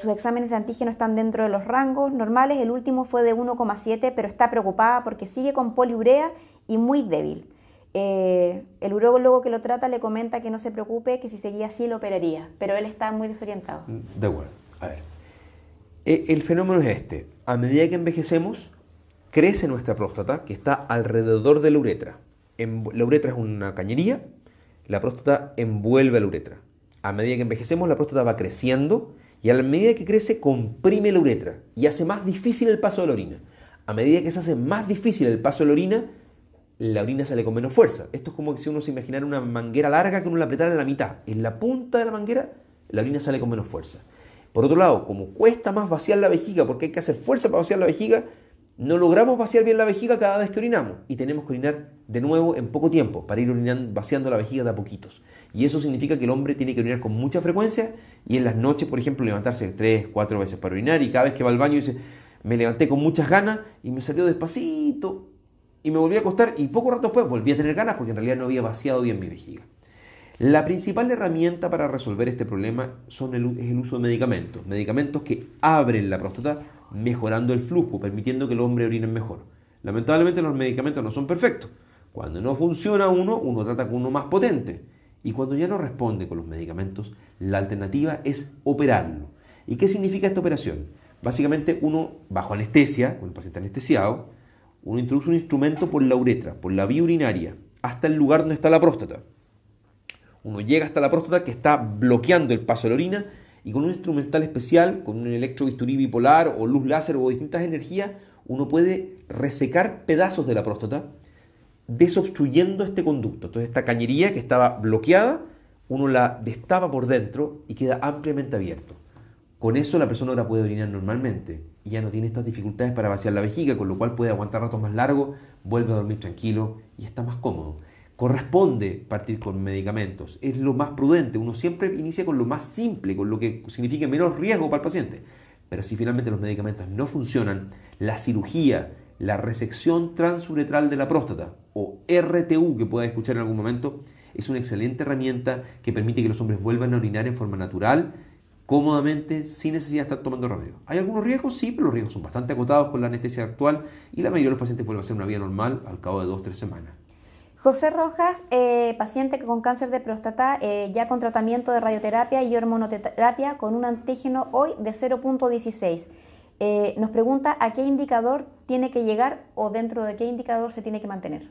Sus exámenes de antígeno están dentro de los rangos normales. El último fue de 1,7, pero está preocupada porque sigue con poliurea y muy débil. El urólogo que lo trata le comenta que no se preocupe, que si seguía así lo operaría, pero él está muy desorientado. Mm, de acuerdo. A ver. Eh, el fenómeno es este. A medida que envejecemos, crece nuestra próstata, que está alrededor de la uretra. la uretra es una cañería, la próstata envuelve a la uretra. A medida que envejecemos, la próstata va creciendo y a la medida que crece, comprime la uretra y hace más difícil el paso de la orina. A medida que se hace más difícil el paso de la orina, la orina sale con menos fuerza. Esto es como si uno se imaginara una manguera larga que uno la apretara en la mitad. En la punta de la manguera, la orina sale con menos fuerza. Por otro lado, como cuesta más vaciar la vejiga, porque hay que hacer fuerza para vaciar la vejiga, no logramos vaciar bien la vejiga cada vez que orinamos y tenemos que orinar de nuevo en poco tiempo para ir orinando, vaciando la vejiga de a poquitos. Y eso significa que el hombre tiene que orinar con mucha frecuencia y en las noches, por ejemplo, levantarse tres, cuatro veces para orinar y cada vez que va al baño dice, me levanté con muchas ganas y me salió despacito y me volví a acostar y poco rato después volví a tener ganas porque en realidad no había vaciado bien mi vejiga. La principal herramienta para resolver este problema son es el uso de medicamentos, medicamentos que abren la próstata mejorando el flujo, permitiendo que el hombre orine mejor. Lamentablemente los medicamentos no son perfectos. Cuando no funciona uno, uno trata con uno más potente. Y cuando ya no responde con los medicamentos, la alternativa es operarlo. ¿Y qué significa esta operación? Básicamente uno, bajo anestesia, con el paciente anestesiado, uno introduce un instrumento por la uretra, por la vía urinaria, hasta el lugar donde está la próstata. Uno llega hasta la próstata que está bloqueando el paso de la orina y con un instrumental especial, con un electrobisturí bipolar o luz láser o distintas energías, uno puede resecar pedazos de la próstata desobstruyendo este conducto. Entonces esta cañería que estaba bloqueada, uno la destapa por dentro y queda ampliamente abierto. Con eso la persona ahora puede orinar normalmente y ya no tiene estas dificultades para vaciar la vejiga, con lo cual puede aguantar ratos más largos, vuelve a dormir tranquilo y está más cómodo. Corresponde partir con medicamentos, es lo más prudente, uno siempre inicia con lo más simple, con lo que signifique menos riesgo para el paciente. Pero si finalmente los medicamentos no funcionan, la cirugía, la resección transuretral de la próstata o RTU que pueda escuchar en algún momento, es una excelente herramienta que permite que los hombres vuelvan a orinar en forma natural cómodamente sin necesidad de estar tomando remedio. ¿Hay algunos riesgos? Sí, pero los riesgos son bastante acotados con la anestesia actual y la mayoría de los pacientes vuelven a hacer una vida normal al cabo de dos o tres semanas. José Rojas, eh, paciente con cáncer de próstata, eh, ya con tratamiento de radioterapia y hormonoterapia con un antígeno hoy de 0.16. Eh, nos pregunta a qué indicador tiene que llegar o dentro de qué indicador se tiene que mantener.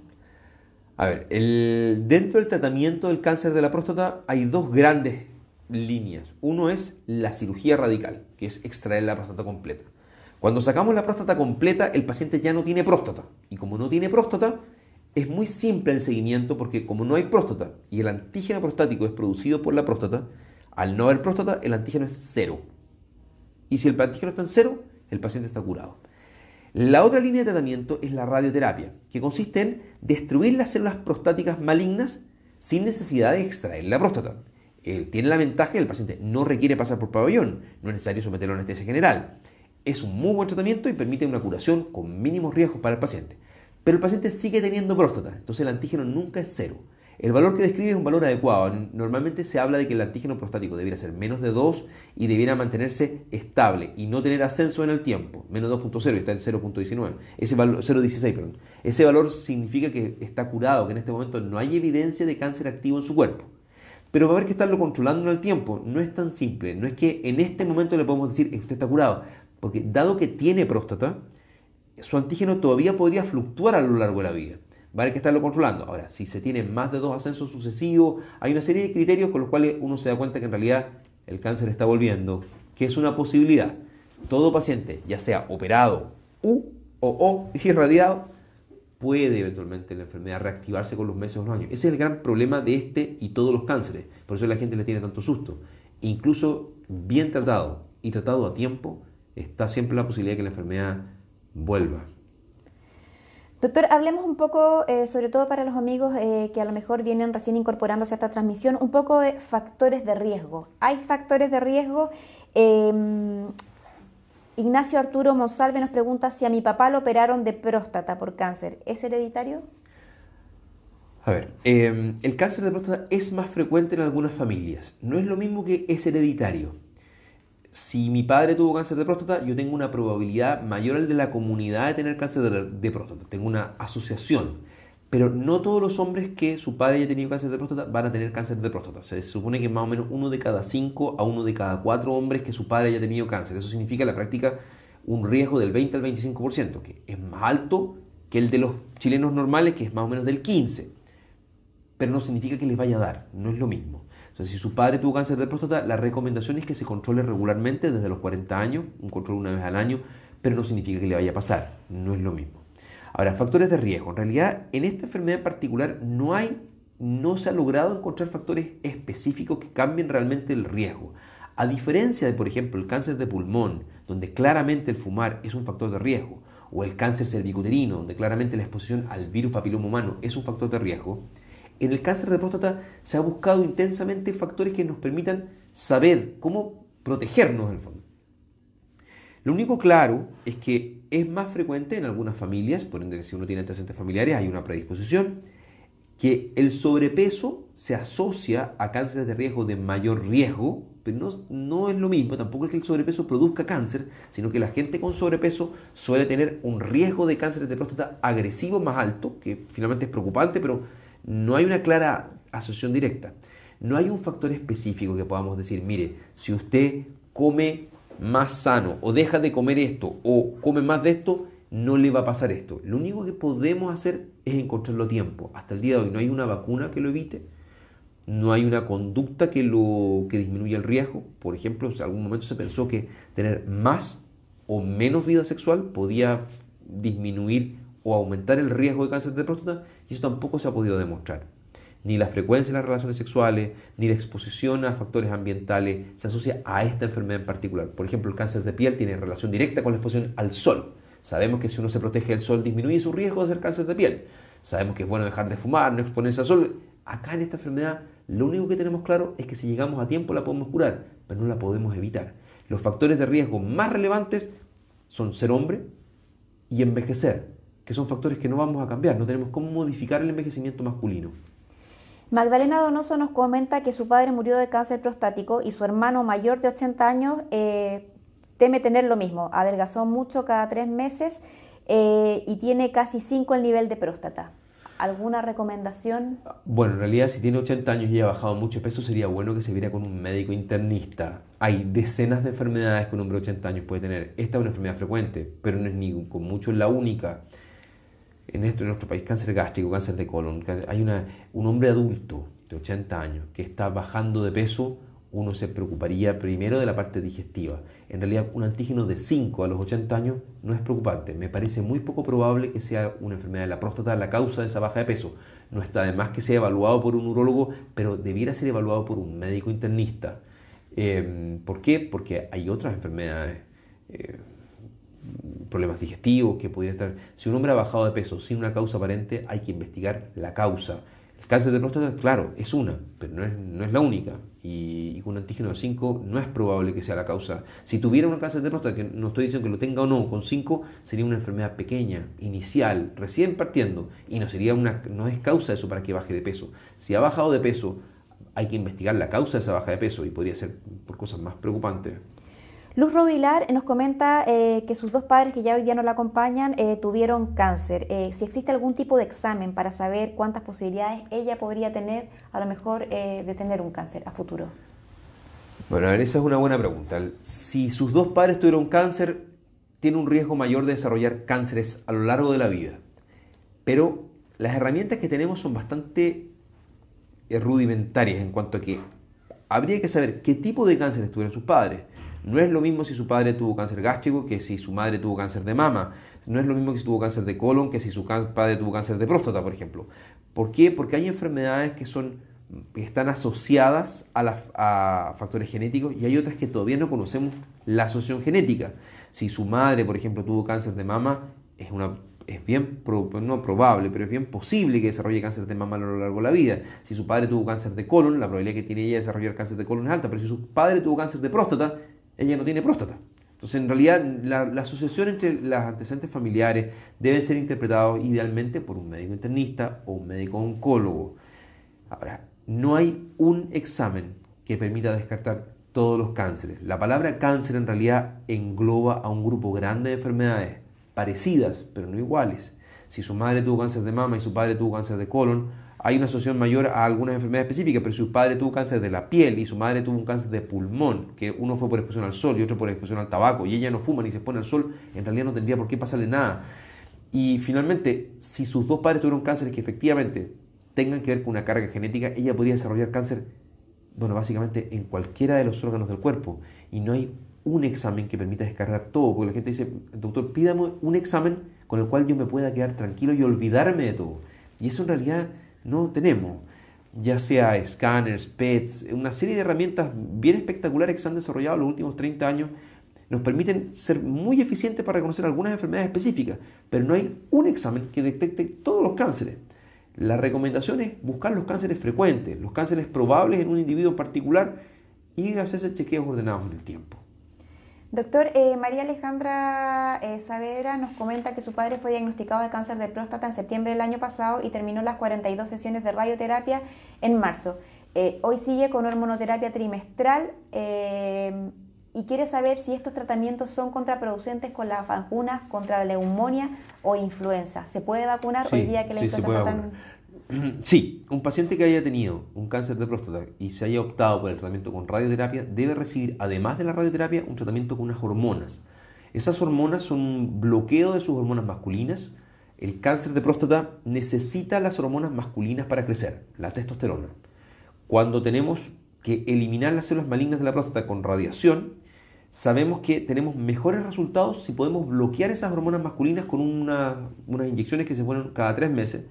A ver, dentro del tratamiento del cáncer de la próstata hay dos grandes líneas. Uno es la cirugía radical, que es extraer la próstata completa. Cuando sacamos la próstata completa, el paciente ya no tiene próstata. Y como no tiene próstata, es muy simple el seguimiento porque como no hay próstata y el antígeno prostático es producido por la próstata, al no haber próstata, el antígeno es cero. Y si el antígeno está en cero, el paciente está curado. La otra línea de tratamiento es la radioterapia, que consiste en destruir las células prostáticas malignas sin necesidad de extraer la próstata. Él tiene la ventaja que el paciente no requiere pasar por pabellón, no es necesario someterlo a anestesia general. Es un muy buen tratamiento y permite una curación con mínimos riesgos para el paciente. Pero el paciente sigue teniendo próstata, entonces el antígeno nunca es cero. El valor que describe es un valor adecuado. Normalmente se habla de que el antígeno prostático debiera ser menos de 2 y debiera mantenerse estable y no tener ascenso en el tiempo. Menos 2.0 y está en 0.19. Ese valor, 0.16, perdón. Ese valor significa que está curado, que en este momento no hay evidencia de cáncer activo en su cuerpo. Pero va a haber que estarlo controlando en el tiempo. No es tan simple. No es que en este momento le podemos decir que usted está curado. Porque dado que tiene próstata, su antígeno todavía podría fluctuar a lo largo de la vida va a haber que estarlo controlando. Ahora, si se tienen más de dos ascensos sucesivos, hay una serie de criterios con los cuales uno se da cuenta que en realidad el cáncer está volviendo, que es una posibilidad. Todo paciente, ya sea operado u o, o irradiado, puede eventualmente la enfermedad reactivarse con los meses o los años. Ese es el gran problema de este y todos los cánceres. Por eso la gente le tiene tanto susto. Incluso bien tratado y tratado a tiempo, está siempre la posibilidad de que la enfermedad vuelva. Doctor, hablemos un poco, eh, sobre todo para los amigos eh, que a lo mejor vienen recién incorporándose a esta transmisión, un poco de factores de riesgo. ¿Hay factores de riesgo? Em, Ignacio Arturo Monsalve nos pregunta si a mi papá lo operaron de próstata por cáncer. ¿Es hereditario? A ver, em, el cáncer de próstata es más frecuente en algunas familias. No es lo mismo que es hereditario si mi padre tuvo cáncer de próstata, yo tengo una probabilidad mayor al de la comunidad de tener cáncer de, próstata. Tengo una asociación. Pero no todos los hombres que su padre haya tenido cáncer de próstata van a tener cáncer de próstata. Se supone que más o menos uno de cada cinco a uno de cada cuatro hombres que su padre haya tenido cáncer. Eso significa en la práctica un riesgo del 20 al 25%, que es más alto que el de los chilenos normales, que es más o menos del 15%. Pero no significa que les vaya a dar, no es lo mismo si su padre tuvo cáncer de próstata, la recomendación es que se controle regularmente desde los 40 años, un control una vez al año, pero no significa que le vaya a pasar, no es lo mismo. Ahora, factores de riesgo. En realidad, en esta enfermedad en particular no hay, no se ha logrado encontrar factores específicos que cambien realmente el riesgo. A diferencia de, por ejemplo, el cáncer de pulmón, donde claramente el fumar es un factor de riesgo, o el cáncer cervicuterino, donde claramente la exposición al virus papiloma humano es un factor de riesgo, en el cáncer de próstata se ha buscado intensamente factores que nos permitan saber cómo protegernos del fondo. Lo único claro es que es más frecuente en algunas familias, por ende si uno tiene antecedentes familiares hay una predisposición, que el sobrepeso se asocia a cánceres de riesgo de mayor riesgo, pero no, no, es lo mismo, tampoco es que el sobrepeso produzca cáncer, sino que la gente con sobrepeso suele tener un riesgo de cáncer de próstata agresivo más alto, que finalmente es preocupante, pero no hay una clara asociación directa. No hay un factor específico que podamos decir, mire, si usted come más sano o deja de comer esto o come más de esto, no le va a pasar esto. Lo único que podemos hacer es encontrarlo a tiempo. Hasta el día de hoy no hay una vacuna que lo evite, no hay una conducta que, lo, que disminuya el riesgo. Por ejemplo, en algún momento se pensó que tener más o menos vida sexual podía disminuir o aumentar el riesgo de cáncer de próstata y eso tampoco se ha podido demostrar. Ni la frecuencia de las relaciones sexuales, ni la exposición a factores ambientales se asocia a esta enfermedad en particular. Por ejemplo, el cáncer de piel tiene relación directa con la exposición al sol. Sabemos que si uno se protege del sol disminuye su riesgo de hacer cáncer de piel. Sabemos que es bueno dejar de fumar, no exponerse al sol. Acá en esta enfermedad lo único que tenemos claro es que si llegamos a tiempo la podemos curar, pero no la podemos evitar. Los factores de riesgo más relevantes son ser hombre y envejecer que son factores que no vamos a cambiar, no tenemos cómo modificar el envejecimiento masculino. Magdalena Donoso nos comenta que su padre murió de cáncer prostático y su hermano mayor de 80 años eh, teme tener lo mismo. Adelgazó mucho cada tres meses eh, y tiene casi 5 el nivel de próstata. ¿Alguna recomendación? Bueno, en realidad si tiene 80 años y ha bajado mucho peso, sería bueno que se viera con un médico internista. Hay decenas de enfermedades que un hombre de 80 años puede tener. Esta es una enfermedad frecuente, pero no es ni con mucho la única en, esto, en nuestro país cáncer gástrico, cáncer de colon. Hay una, un hombre adulto de 80 años que está bajando de peso, uno se preocuparía primero de la parte digestiva. En realidad, un antígeno de 5 a los 80 años no es preocupante. Me parece muy poco probable que sea una enfermedad de la próstata la causa de esa baja de peso. No está de más que sea evaluado por un urólogo, pero debiera ser evaluado por un médico internista. Em, ¿Por qué? Porque hay otras enfermedades. Eh, problemas digestivos, que pudiera estar... Si un hombre ha bajado de peso sin una causa aparente, hay que investigar la causa. El cáncer de próstata, claro, es una, pero no es, no es la única. Y, con un antígeno de 5 no es probable que sea la causa. Si tuviera un cáncer de próstata, que no estoy diciendo que lo tenga o no, con 5 sería una enfermedad pequeña, inicial, recién partiendo, y no, sería una, no es causa eso para que baje de peso. Si ha bajado de peso, hay que investigar la causa de esa baja de peso y podría ser por cosas más preocupantes. Luz Robilar nos comenta eh, que sus dos padres que ya hoy día no la acompañan eh, tuvieron cáncer. Eh, si existe algún tipo de examen para saber cuántas posibilidades ella podría tener a lo mejor de tener un cáncer a futuro. Bueno, esa es una buena pregunta. Si sus dos padres tuvieron cáncer, tiene un riesgo mayor de desarrollar cánceres a lo largo de la vida. Pero las herramientas que tenemos son bastante rudimentarias en cuanto a que habría que saber qué tipo de cánceres tuvieron sus padres no es lo mismo si su padre tuvo cáncer gástrico que si su madre tuvo cáncer de mama. No es lo mismo que si tuvo cáncer de colon que si su padre tuvo cáncer de próstata, por ejemplo. ¿Por qué? Porque hay enfermedades que son están asociadas a, factores genéticos y hay otras que todavía no conocemos la asociación genética. Si su madre, por ejemplo, tuvo cáncer de mama, es una es bien, no probable, pero es bien posible que desarrolle cáncer de mama a lo largo de la vida. Si su padre tuvo cáncer de colon, la probabilidad que tiene ella de desarrollar cáncer de colon es alta, pero si su padre tuvo cáncer de próstata, ella no tiene próstata. Entonces, en realidad, la, asociación entre las antecedentes familiares debe ser interpretados idealmente por un médico internista o un médico oncólogo. Ahora, no hay un examen que permita descartar todos los cánceres. La palabra cáncer en realidad engloba a un grupo grande de enfermedades parecidas, pero no iguales. Si su madre tuvo cáncer de mama y su padre tuvo cáncer de colon, hay una asociación mayor a algunas enfermedades específicas, pero si su padre tuvo cáncer de la piel y su madre tuvo un cáncer de pulmón, que uno fue por exposición al sol y otro por exposición al tabaco, y ella no fuma ni se pone al sol, en realidad no tendría por qué pasarle nada. Y finalmente, si sus dos padres tuvieron cánceres que efectivamente tengan que ver con una carga genética, ella podría desarrollar cáncer, bueno, básicamente en cualquiera de los órganos del cuerpo. Y no hay un examen que permita descargar todo, porque la gente dice, doctor, pídame un examen con el cual yo me pueda quedar tranquilo y olvidarme de todo. Y eso en realidad no tenemos, ya sea escáneres, PETs, una serie de herramientas bien espectaculares que se han desarrollado en los últimos 30 años, nos permiten ser muy eficientes para reconocer algunas enfermedades específicas, pero no hay un examen que detecte todos los cánceres. La recomendación es buscar los cánceres frecuentes, los cánceres probables en un individuo en particular y hacerse chequeos ordenados en el tiempo. Doctor, eh, María Alejandra eh, Saavedra nos comenta que su padre fue diagnosticado de cáncer de próstata en septiembre del año pasado y terminó las 42 sesiones de radioterapia en marzo. Eh, hoy sigue con hormonoterapia trimestral y quiere saber si estos tratamientos son contraproducentes con las vacunas contra la neumonía o influenza. ¿Se puede vacunar hoy día que la influenza está tan... Sí, un paciente que haya tenido un cáncer de próstata y se haya optado por el tratamiento con radioterapia debe recibir, además de la radioterapia, un tratamiento con unas hormonas. Esas hormonas son un bloqueo de sus hormonas masculinas. El cáncer de próstata necesita las hormonas masculinas para crecer, la testosterona. Cuando tenemos que eliminar las células malignas de la próstata con radiación, sabemos que tenemos mejores resultados si podemos bloquear esas hormonas masculinas con unas inyecciones que se ponen cada tres meses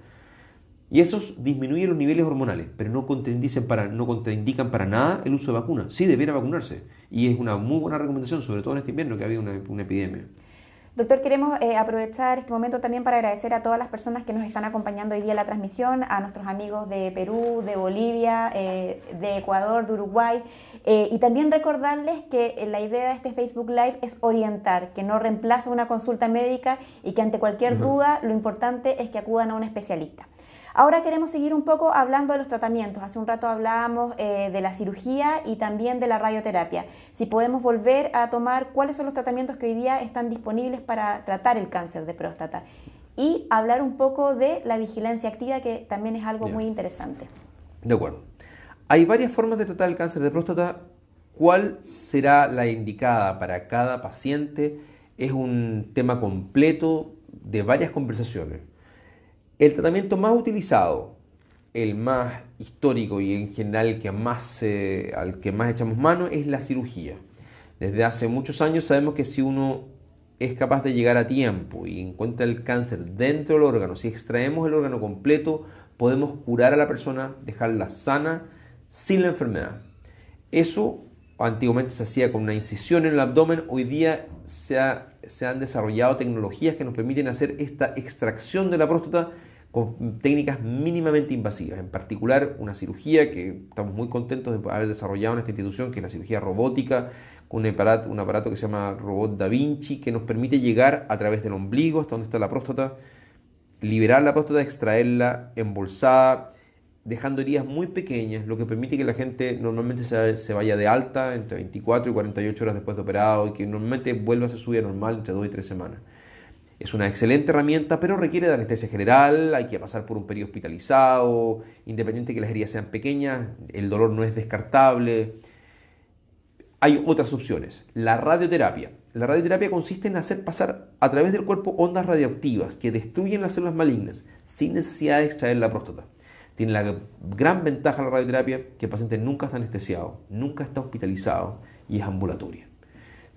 y esos disminuyen los niveles hormonales, pero no contraindican para, no contraindican para nada el uso de vacunas. Sí, debiera vacunarse. Y es una muy buena recomendación, sobre todo en este invierno que ha habido una, epidemia. Doctor, queremos eh, aprovechar este momento también para agradecer a todas las personas que nos están acompañando hoy día en la transmisión, a nuestros amigos de Perú, de Bolivia, eh, de Ecuador, de Uruguay, eh, y también recordarles que la idea de este Facebook Live es orientar, que no reemplaza una consulta médica y que ante cualquier duda lo importante es que acudan a un especialista. Ahora queremos seguir un poco hablando de los tratamientos. Hace un rato hablábamos eh, de la cirugía y también de la radioterapia. Si podemos volver a tomar cuáles son los tratamientos que hoy día están disponibles para tratar el cáncer de próstata. Y hablar un poco de la vigilancia activa, que también es algo muy interesante. De acuerdo. Hay varias formas de tratar el cáncer de próstata. ¿Cuál será la indicada para cada paciente? Es un tema completo de varias conversaciones. El tratamiento más utilizado, el más histórico y en general que más, al que más echamos mano es la cirugía. Desde hace muchos años sabemos que si uno es capaz de llegar a tiempo y encuentra el cáncer dentro del órgano, si extraemos el órgano completo, podemos curar a la persona, dejarla sana, sin la enfermedad. Eso antiguamente se hacía con una incisión en el abdomen, hoy día se han desarrollado tecnologías que nos permiten hacer esta extracción de la próstata con técnicas mínimamente invasivas, en particular una cirugía que estamos muy contentos de haber desarrollado en esta institución, que es la cirugía robótica, con un aparato, un aparato que se llama Robot Da Vinci, que nos permite llegar a través del ombligo, hasta donde está la próstata, liberar la próstata, extraerla embolsada, dejando heridas muy pequeñas, lo que permite que la gente normalmente se, vaya de alta entre 24 y 48 horas después de operado y que normalmente vuelva a su vida normal entre 2 y 3 semanas. Es una excelente herramienta, pero requiere de anestesia general, hay que pasar por un periodo hospitalizado, independiente de que las heridas sean pequeñas, el dolor no es descartable. Hay otras opciones. La radioterapia. La radioterapia consiste en hacer pasar a través del cuerpo ondas radioactivas que destruyen las células malignas sin necesidad de extraer la próstata. Tiene la gran ventaja la radioterapia que el paciente nunca está anestesiado, nunca está hospitalizado y es ambulatoria.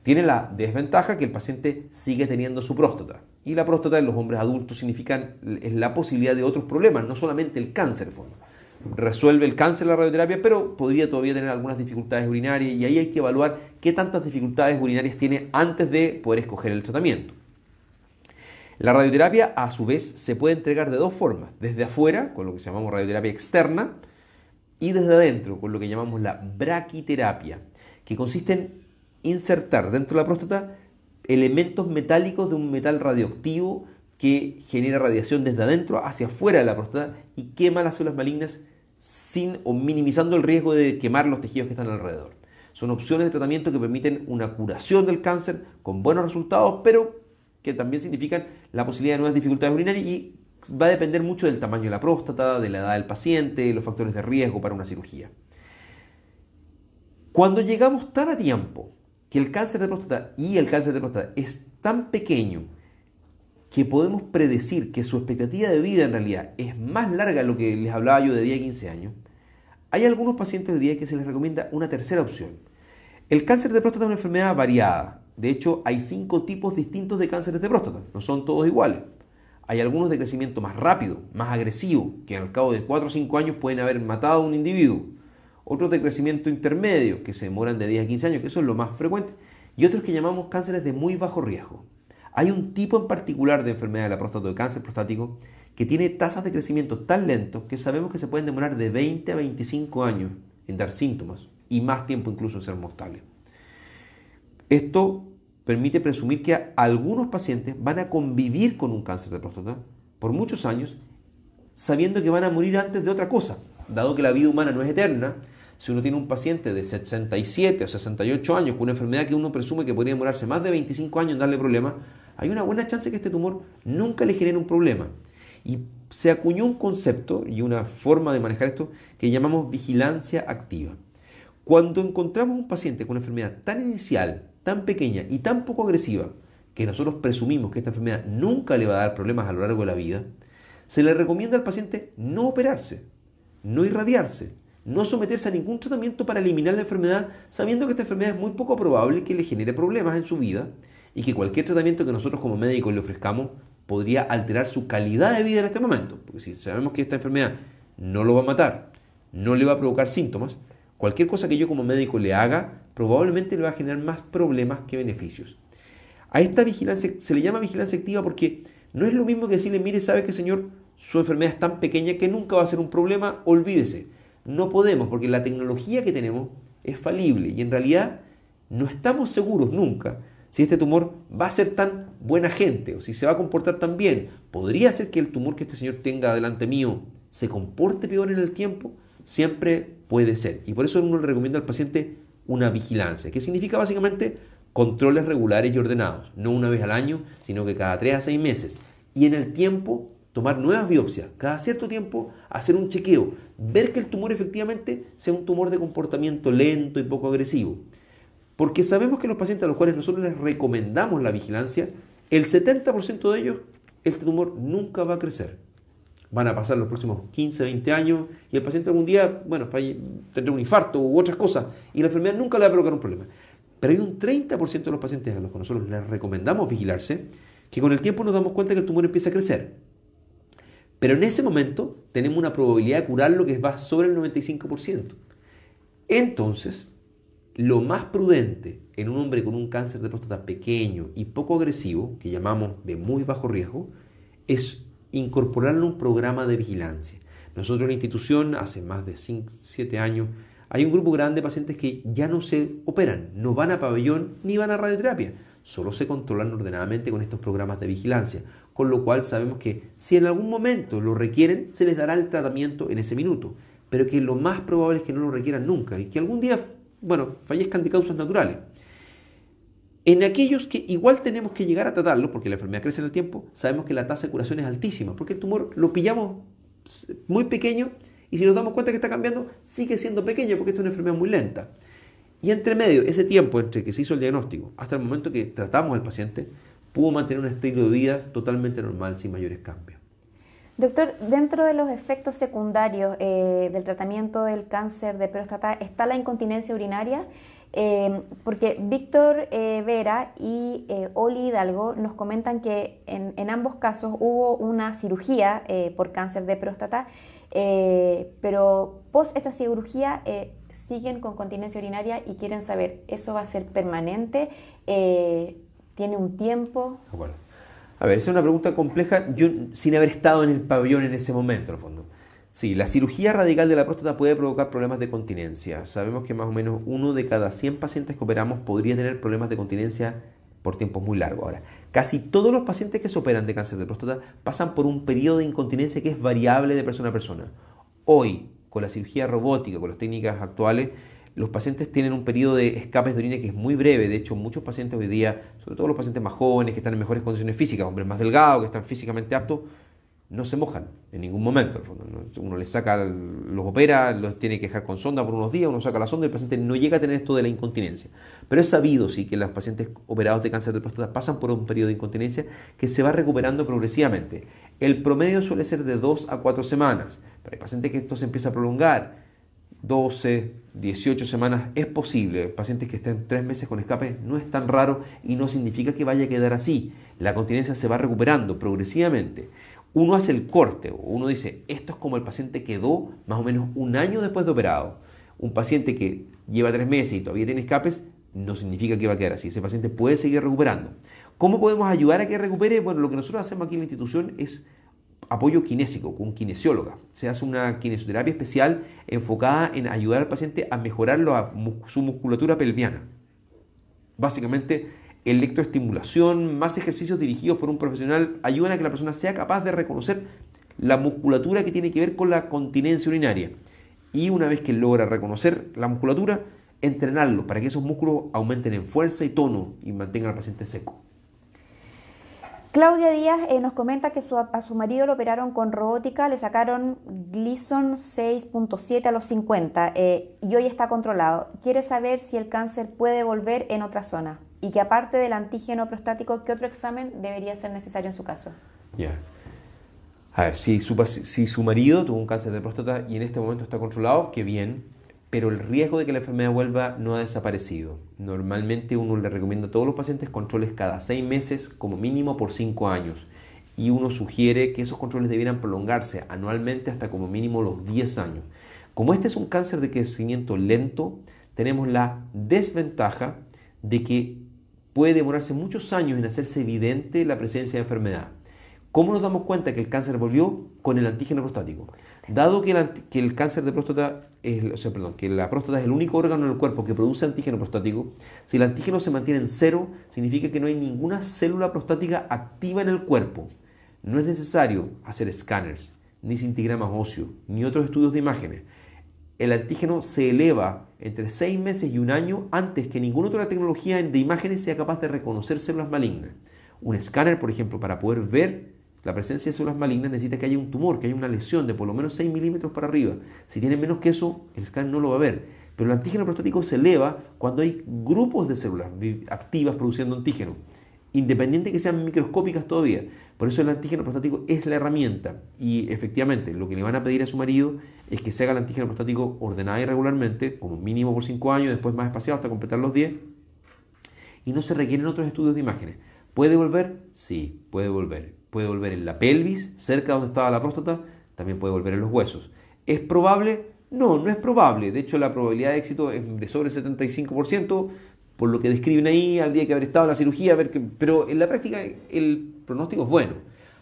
Tiene la desventaja que el paciente sigue teniendo su próstata. Y la próstata en los hombres adultos significa la posibilidad de otros problemas, no solamente el cáncer en fondo. Resuelve el cáncer la radioterapia, pero podría todavía tener algunas dificultades urinarias y ahí hay que evaluar qué tantas dificultades urinarias tiene antes de poder escoger el tratamiento. La radioterapia, a su vez, se puede entregar de dos formas, desde afuera, con lo que llamamos radioterapia externa, y desde adentro, con lo que llamamos la braquiterapia, que consiste en insertar dentro de la próstata elementos metálicos de un metal radioactivo que genera radiación desde adentro hacia afuera de la próstata y quema las células malignas sin o minimizando el riesgo de quemar los tejidos que están alrededor. Son opciones de tratamiento que permiten una curación del cáncer con buenos resultados, pero que también significan la posibilidad de nuevas dificultades urinarias y va a depender mucho del tamaño de la próstata, de la edad del paciente, los factores de riesgo para una cirugía. Cuando llegamos tan a tiempo que el cáncer de próstata y el cáncer de próstata es tan pequeño que podemos predecir que su expectativa de vida en realidad es más larga de lo que les hablaba yo de 10 a 15 años, hay algunos pacientes de día que se les recomienda una tercera opción. El cáncer de próstata es una enfermedad variada. De hecho, hay cinco tipos distintos de cánceres de próstata. No son todos iguales. Hay algunos de crecimiento más rápido, más agresivo, que al cabo de 4 o 5 años pueden haber matado a un individuo otros de crecimiento intermedio, que se demoran de 10 a 15 años, que eso es lo más frecuente, y otros que llamamos cánceres de muy bajo riesgo. Hay un tipo en particular de enfermedad de la próstata, de cáncer prostático, que tiene tasas de crecimiento tan lentos que sabemos que se pueden demorar de 20 a 25 años en dar síntomas y más tiempo incluso en ser mortales. Esto permite presumir que algunos pacientes van a convivir con un cáncer de próstata por muchos años sabiendo que van a morir antes de otra cosa. Dado que la vida humana no es eterna, si uno tiene un paciente de 67 o 68 años con una enfermedad que uno presume que podría demorarse más de 25 años en darle problemas, hay una buena chance que este tumor nunca le genere un problema. Y se acuñó un concepto y una forma de manejar esto que llamamos vigilancia activa. Cuando encontramos un paciente con una enfermedad tan inicial, tan pequeña y tan poco agresiva, que nosotros presumimos que esta enfermedad nunca le va a dar problemas a lo largo de la vida, se le recomienda al paciente no operarse, no irradiarse, no someterse a ningún tratamiento para eliminar la enfermedad, sabiendo que esta enfermedad es muy poco probable que le genere problemas en su vida y que cualquier tratamiento que nosotros como médicos le ofrezcamos podría alterar su calidad de vida en este momento. Porque si sabemos que esta enfermedad no lo va a matar, no le va a provocar síntomas, cualquier cosa que yo como médico le haga probablemente le va a generar más problemas que beneficios. A esta vigilancia se le llama vigilancia activa porque no es lo mismo que decirle, mire, sabe que señor, su enfermedad es tan pequeña que nunca va a ser un problema, olvídese. No podemos, porque la tecnología que tenemos es falible y en realidad no estamos seguros nunca si este tumor va a ser tan buena gente o si se va a comportar tan bien. ¿Podría ser que el tumor que este señor tenga delante mío se comporte peor en el tiempo? Siempre puede ser. Y por eso uno le recomienda al paciente una vigilancia, que significa básicamente controles regulares y ordenados, no una vez al año, sino que cada tres a seis meses. Y en el tiempo tomar nuevas biopsias, cada cierto tiempo hacer un chequeo, ver que el tumor efectivamente sea un tumor de comportamiento lento y poco agresivo. Porque sabemos que los pacientes a los cuales nosotros les recomendamos la vigilancia, el 70% de ellos, este tumor nunca va a crecer. Van a pasar los próximos 15, 20 años y el paciente algún día, bueno, tendrá un infarto u otras cosas y la enfermedad nunca le va a provocar un problema. Pero hay un 30% de los pacientes a los que nosotros les recomendamos vigilarse que con el tiempo nos damos cuenta que el tumor empieza a crecer. Pero en ese momento tenemos una probabilidad de curarlo que va sobre el 95%. Entonces, lo más prudente en un hombre con un cáncer de próstata pequeño y poco agresivo, que llamamos de muy bajo riesgo, es incorporarlo a un programa de vigilancia. Nosotros en la institución, hace más de 7 años, hay un grupo grande de pacientes que ya no se operan, no van a pabellón ni van a radioterapia, solo se controlan ordenadamente con estos programas de vigilancia, con lo cual sabemos que si en algún momento lo requieren, se les dará el tratamiento en ese minuto, pero que lo más probable es que no lo requieran nunca y que algún día, bueno, fallezcan de causas naturales. En aquellos que igual tenemos que llegar a tratarlo, porque la enfermedad crece en el tiempo, sabemos que la tasa de curación es altísima, porque el tumor lo pillamos muy pequeño y si nos damos cuenta que está cambiando, sigue siendo pequeño porque esto es una enfermedad muy lenta. Y entre medio, ese tiempo entre que se hizo el diagnóstico hasta el momento que tratamos al paciente, pudo mantener un estilo de vida totalmente normal sin mayores cambios. Doctor, dentro de los efectos secundarios eh, del tratamiento del cáncer de próstata está la incontinencia urinaria, eh, porque Víctor eh, Vera y Oli Hidalgo nos comentan que en, ambos casos hubo una cirugía por cáncer de próstata, pero post esta cirugía siguen con continencia urinaria y quieren saber, ¿eso va a ser permanente? ¿Tiene un tiempo? A ver, esa es una pregunta compleja, yo sin haber estado en el pabellón en ese momento, en el fondo. Sí, la cirugía radical de la próstata puede provocar problemas de continencia. Sabemos que más o menos uno de cada 100 pacientes que operamos podría tener problemas de continencia por tiempos muy largos. Ahora, casi todos los pacientes que se operan de cáncer de próstata pasan por un periodo de incontinencia que es variable de persona a persona. Hoy, con la cirugía robótica, con las técnicas actuales, los pacientes tienen un periodo de escapes de orina que es muy breve. De hecho, muchos pacientes hoy día, sobre todo los pacientes más jóvenes, que están en mejores condiciones físicas, hombres más delgados, que están físicamente aptos, no se mojan en ningún momento. Uno les saca, los opera, los tiene que dejar con sonda por unos días, uno saca la sonda y el paciente no llega a tener esto de la incontinencia. Pero es sabido, sí, que los pacientes operados de cáncer de próstata pasan por un periodo de incontinencia que se va recuperando progresivamente. El promedio suele ser de 2 a 4 semanas, pero hay pacientes que esto se empieza a prolongar 12, 18 semanas es posible. Pacientes que estén 3 meses con escape no es tan raro y no significa que vaya a quedar así. La continencia se va recuperando progresivamente. Uno hace el corte, uno dice, esto es como el paciente quedó más o menos un año después de operado. Un paciente que lleva 3 meses y todavía tiene escapes, no significa que va a quedar así. Ese paciente puede seguir recuperando. ¿Cómo podemos ayudar a que recupere? Bueno, lo que nosotros hacemos aquí en la institución es apoyo kinésico, con kinesióloga. Se hace una kinesioterapia especial enfocada en ayudar al paciente a mejorar su musculatura pelviana. Básicamente, electroestimulación, más ejercicios dirigidos por un profesional ayudan a que la persona sea capaz de reconocer la musculatura que tiene que ver con la continencia urinaria. Y una vez que logra reconocer la musculatura, entrenarlo para que esos músculos aumenten en fuerza y tono y mantengan al paciente seco. Claudia Díaz eh, nos comenta que a su marido lo operaron con robótica, le sacaron Gleason 6.7 a los 50 eh, y hoy está controlado. Quiere saber si el cáncer puede volver en otra zona y que aparte del antígeno prostático, ¿qué otro examen debería ser necesario en su caso? Ya. A ver, si su, si su marido tuvo un cáncer de próstata y en este momento está controlado, qué bien pero el riesgo de que la enfermedad vuelva no ha desaparecido. Normalmente uno le recomienda a todos los pacientes controles cada seis meses, como mínimo por cinco años, y uno sugiere que esos controles debieran prolongarse anualmente hasta como mínimo los 10 años. Como este es un cáncer de crecimiento lento, tenemos la desventaja de que puede demorarse muchos años en hacerse evidente la presencia de enfermedad. ¿Cómo nos damos cuenta que el cáncer volvió? Con el antígeno prostático. Dado que el, cáncer de próstata, es, perdón, que la próstata es el único órgano del cuerpo que produce antígeno prostático, si el antígeno se mantiene en cero, significa que no hay ninguna célula prostática activa en el cuerpo. No es necesario hacer escáneres, ni cintigramas óseos, ni otros estudios de imágenes. El antígeno se eleva entre seis meses y un año antes que ninguna otra tecnología de imágenes sea capaz de reconocer células malignas. Un escáner, por ejemplo, para poder ver la presencia de células malignas necesita que haya un tumor, que haya una lesión de por lo menos 6 milímetros para arriba. Si tiene menos que eso, el scan no lo va a ver. Pero el antígeno prostático se eleva cuando hay grupos de células activas produciendo antígeno, independiente que sean microscópicas todavía. Por eso el antígeno prostático es la herramienta. Y efectivamente, lo que le van a pedir a su marido es que se haga el antígeno prostático ordenado y regularmente, como mínimo por 5 años, después más espaciado hasta completar los 10. Y no se requieren otros estudios de imágenes. ¿Puede volver? Sí, puede volver puede volver en la pelvis, cerca donde estaba la próstata, también puede volver en los huesos. ¿Es probable? No, no es probable. De hecho, la probabilidad de éxito es de sobre el 75%, por lo que describen ahí, habría que haber estado en la cirugía, pero en la práctica el pronóstico es bueno.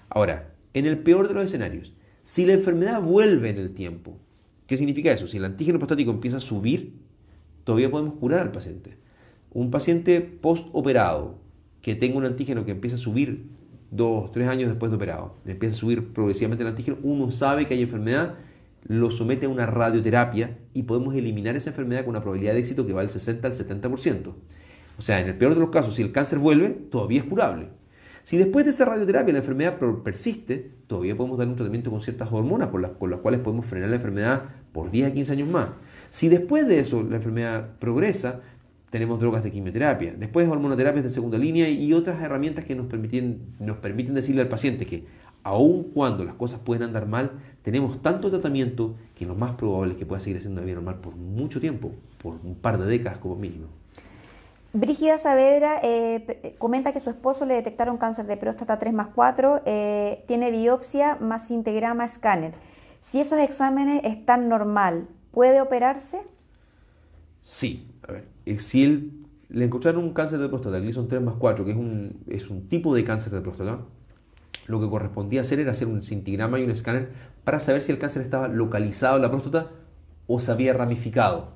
Ahora, en el peor de los escenarios, si la enfermedad vuelve en el tiempo, ¿qué significa eso? Si el antígeno prostático empieza a subir, todavía podemos curar al paciente. Un paciente postoperado que tenga un antígeno que empieza a subir dos, tres años después de operado, empieza a subir progresivamente el antígeno, uno sabe que hay enfermedad, lo somete a una radioterapia y podemos eliminar esa enfermedad con una probabilidad de éxito que va del 60 al 70%. O sea, en el peor de los casos, si el cáncer vuelve, todavía es curable. Si después de esa radioterapia la enfermedad persiste, todavía podemos dar un tratamiento con ciertas hormonas con las, con las cuales podemos frenar la enfermedad por 10 a 15 años más. Si después de eso la enfermedad progresa, tenemos drogas de quimioterapia, después hormonoterapias de segunda línea y otras herramientas que nos permiten, nos permiten decirle al paciente que aun cuando las cosas pueden andar mal, tenemos tanto tratamiento que lo más probable es que pueda seguir haciendo una vida normal por mucho tiempo, por un par de décadas como mínimo. Brígida Saavedra eh, comenta que su esposo le detectaron cáncer de próstata 3 más 4, eh, tiene biopsia más integrama escáner. Si esos exámenes están normal, ¿puede operarse? Sí, eh, si le encontraron un cáncer de próstata, Gleason 3 más 4, que es un, es un tipo de cáncer de próstata, lo que correspondía hacer era hacer un cintigrama y un escáner para saber si el cáncer estaba localizado en la próstata o se había ramificado.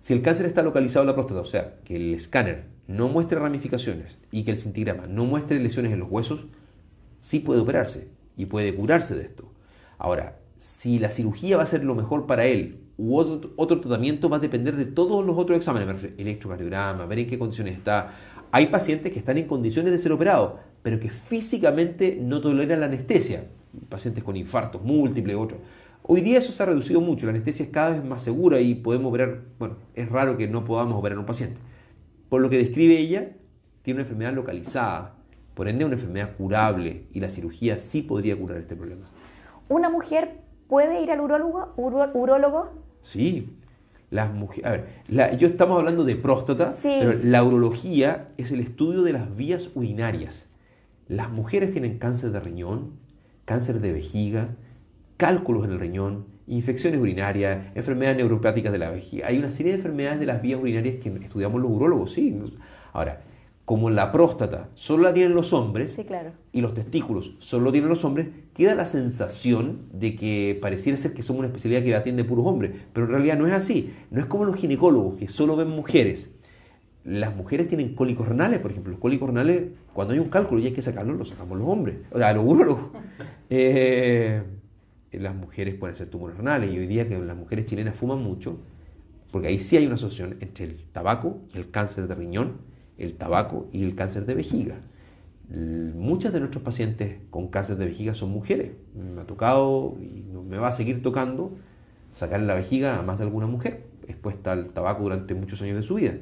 Si el cáncer está localizado en la próstata, o sea, que el escáner no muestre ramificaciones y que el cintigrama no muestre lesiones en los huesos, sí puede operarse y puede curarse de esto. Ahora, si la cirugía va a ser lo mejor para él u otro, tratamiento va a depender de todos los otros exámenes, electrocardiograma, ver en qué condiciones está. Hay pacientes que están en condiciones de ser operados, pero que físicamente no toleran la anestesia. Pacientes con infartos múltiples, otros. Hoy día eso se ha reducido mucho, la anestesia es cada vez más segura y podemos operar, bueno, es raro que no podamos operar a un paciente. Por lo que describe ella, tiene una enfermedad localizada, por ende una enfermedad curable y la cirugía sí podría curar este problema. ¿Una mujer puede ir al urólogo? urólogo? Sí, las mujeres, a ver, yo estamos hablando de próstata, pero la urología es el estudio de las vías urinarias. Las mujeres tienen cáncer de riñón, cáncer de vejiga, cálculos en el riñón, infecciones urinarias, enfermedades neuropáticas de la vejiga. Hay una serie de enfermedades de las vías urinarias que estudiamos los urólogos, sí. Ahora, como la próstata solo la tienen los hombres y los testículos solo lo tienen los hombres, queda la sensación de que pareciera ser que somos una especialidad que atiende puros hombres, pero en realidad no es así. No es como los ginecólogos que solo ven mujeres. Las mujeres tienen cólicos renales, por ejemplo. Los cólicos renales, cuando hay un cálculo y hay que sacarlo, lo sacamos los hombres, o sea, los urólogos. Eh, las mujeres pueden ser tumores renales y hoy día que las mujeres chilenas fuman mucho, porque ahí sí hay una asociación entre el tabaco y el cáncer de riñón, el tabaco y el cáncer de vejiga. Muchas de nuestros pacientes con cáncer de vejiga son mujeres. Me ha tocado y me va a seguir tocando sacar la vejiga a más de alguna mujer expuesta al tabaco durante muchos años de su vida.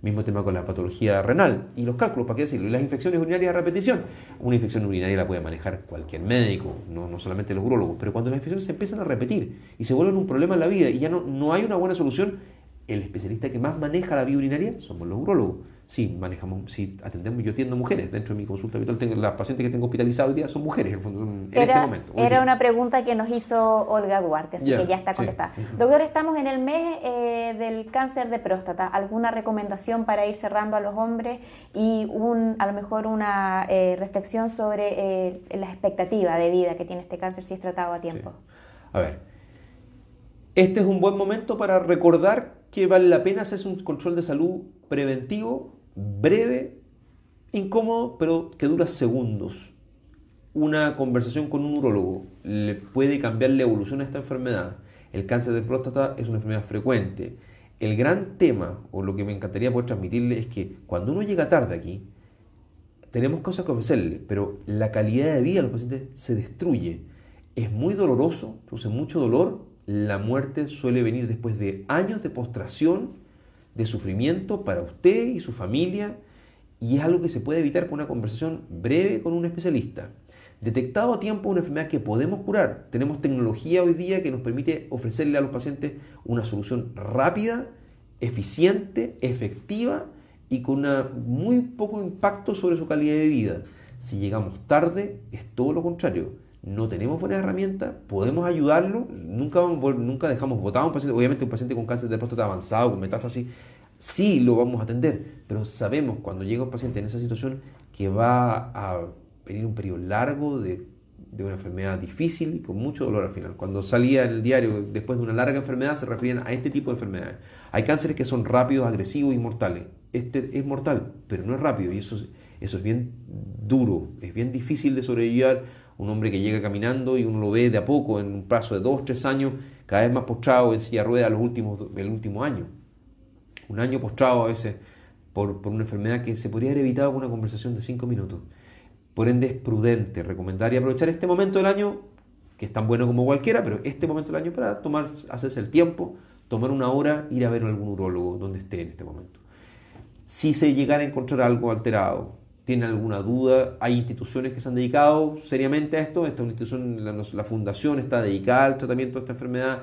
Mismo tema con la patología renal y los cálculos, ¿para qué decirlo? Y las infecciones urinarias a repetición. Una infección urinaria la puede manejar cualquier médico, no, no solamente los urólogos, pero cuando las infecciones se empiezan a repetir y se vuelven un problema en la vida y ya no, no hay una buena solución, el especialista que más maneja la vía urinaria somos los urólogos sí, manejamos, sí, atendemos, yo atiendo mujeres. Dentro de mi consulta habitual, tengo, las pacientes que tengo hospitalizadas hoy día son mujeres, en, era, este momento. Era una pregunta que nos hizo Olga Duarte, así que ya está contestada. Doctor, estamos en el mes eh, del cáncer de próstata. ¿Alguna recomendación para ir cerrando a los hombres y un, a lo mejor una eh, reflexión sobre eh, la expectativa de vida que tiene este cáncer si es tratado a tiempo? A ver, este es un buen momento para recordar que vale la pena hacerse un control de salud preventivo breve, incómodo, pero que dura segundos. Una conversación con un urólogo le puede cambiar la evolución a esta enfermedad. El cáncer de próstata es una enfermedad frecuente. El gran tema, o lo que me encantaría poder transmitirle, es que cuando uno llega tarde aquí, tenemos cosas que ofrecerle, pero la calidad de vida de los pacientes se destruye. Es muy doloroso, produce mucho dolor. La muerte suele venir después de años de postración de sufrimiento para usted y su familia y es algo que se puede evitar con una conversación breve con un especialista. Detectado a tiempo una enfermedad que podemos curar. Tenemos tecnología hoy día que nos permite ofrecerle a los pacientes una solución rápida, eficiente, efectiva y con una muy poco impacto sobre su calidad de vida. Si llegamos tarde, es todo lo contrario. No tenemos buenas herramientas, podemos ayudarlo, nunca, nunca dejamos votado a un paciente, obviamente un paciente con cáncer de próstata avanzado, con metástasis, sí lo vamos a atender, pero sabemos cuando llega un paciente en esa situación que va a venir un periodo largo de, de una enfermedad difícil y con mucho dolor al final. Cuando salía en el diario después de una larga enfermedad se referían a este tipo de enfermedades. Hay cánceres que son rápidos, agresivos y mortales. Este es mortal, pero no es rápido y eso, eso es bien duro, es bien difícil de sobrevivir un hombre que llega caminando y uno lo ve de a poco en un plazo de dos, tres años, cada vez más postrado en silla de ruedas los últimos, el último año. Un año postrado a veces por, una enfermedad que se podría haber evitado con una conversación de cinco minutos. Por ende es prudente recomendar y aprovechar este momento del año, que es tan bueno como cualquiera, pero este momento del año para tomar, hacerse el tiempo, tomar una hora, ir a ver a algún urólogo donde esté en este momento. Si se llegara a encontrar algo alterado, tiene alguna duda, hay instituciones que se han dedicado seriamente a esto, esta institución, la, fundación está dedicada al tratamiento de esta enfermedad,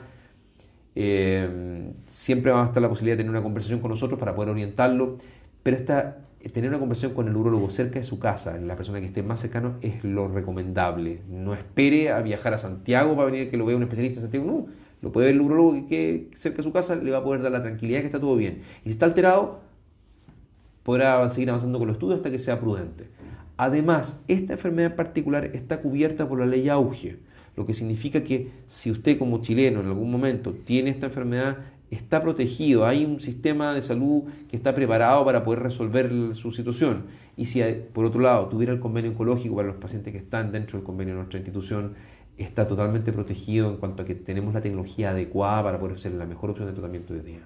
eh, siempre va a estar la posibilidad de tener una conversación con nosotros para poder orientarlo, pero esta, tener una conversación con el urólogo cerca de su casa, la persona que esté más cercano, es lo recomendable. No espere a viajar a Santiago para venir que lo vea un especialista en Santiago, no, lo puede ver el urólogo que quede cerca de su casa, le va a poder dar la tranquilidad que está todo bien. Y si está alterado, podrá seguir avanzando con los estudios hasta que sea prudente. Además, esta enfermedad en particular está cubierta por la ley auge, lo que significa que si usted como chileno en algún momento tiene esta enfermedad, está protegido, hay un sistema de salud que está preparado para poder resolver su situación. Y si por otro lado tuviera el convenio oncológico para los pacientes que están dentro del convenio de nuestra institución, está totalmente protegido en cuanto a que tenemos la tecnología adecuada para poder ser la mejor opción de tratamiento de día.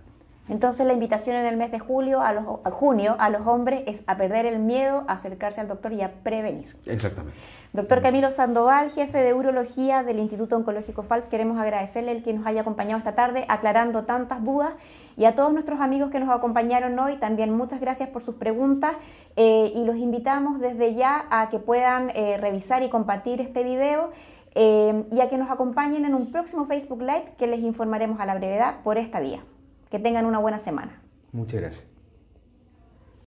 Entonces la invitación en el mes de julio a, los, junio a los hombres es a perder el miedo, a acercarse al doctor y a prevenir. Exactamente. Doctor Camilo Sandoval, jefe de urología del Instituto Oncológico FALP, queremos agradecerle el que nos haya acompañado esta tarde aclarando tantas dudas y a todos nuestros amigos que nos acompañaron hoy también muchas gracias por sus preguntas eh, y los invitamos desde ya a que puedan eh, revisar y compartir este video. Eh, y a que nos acompañen en un próximo Facebook Live que les informaremos a la brevedad por esta vía. Que tengan una buena semana. Muchas gracias.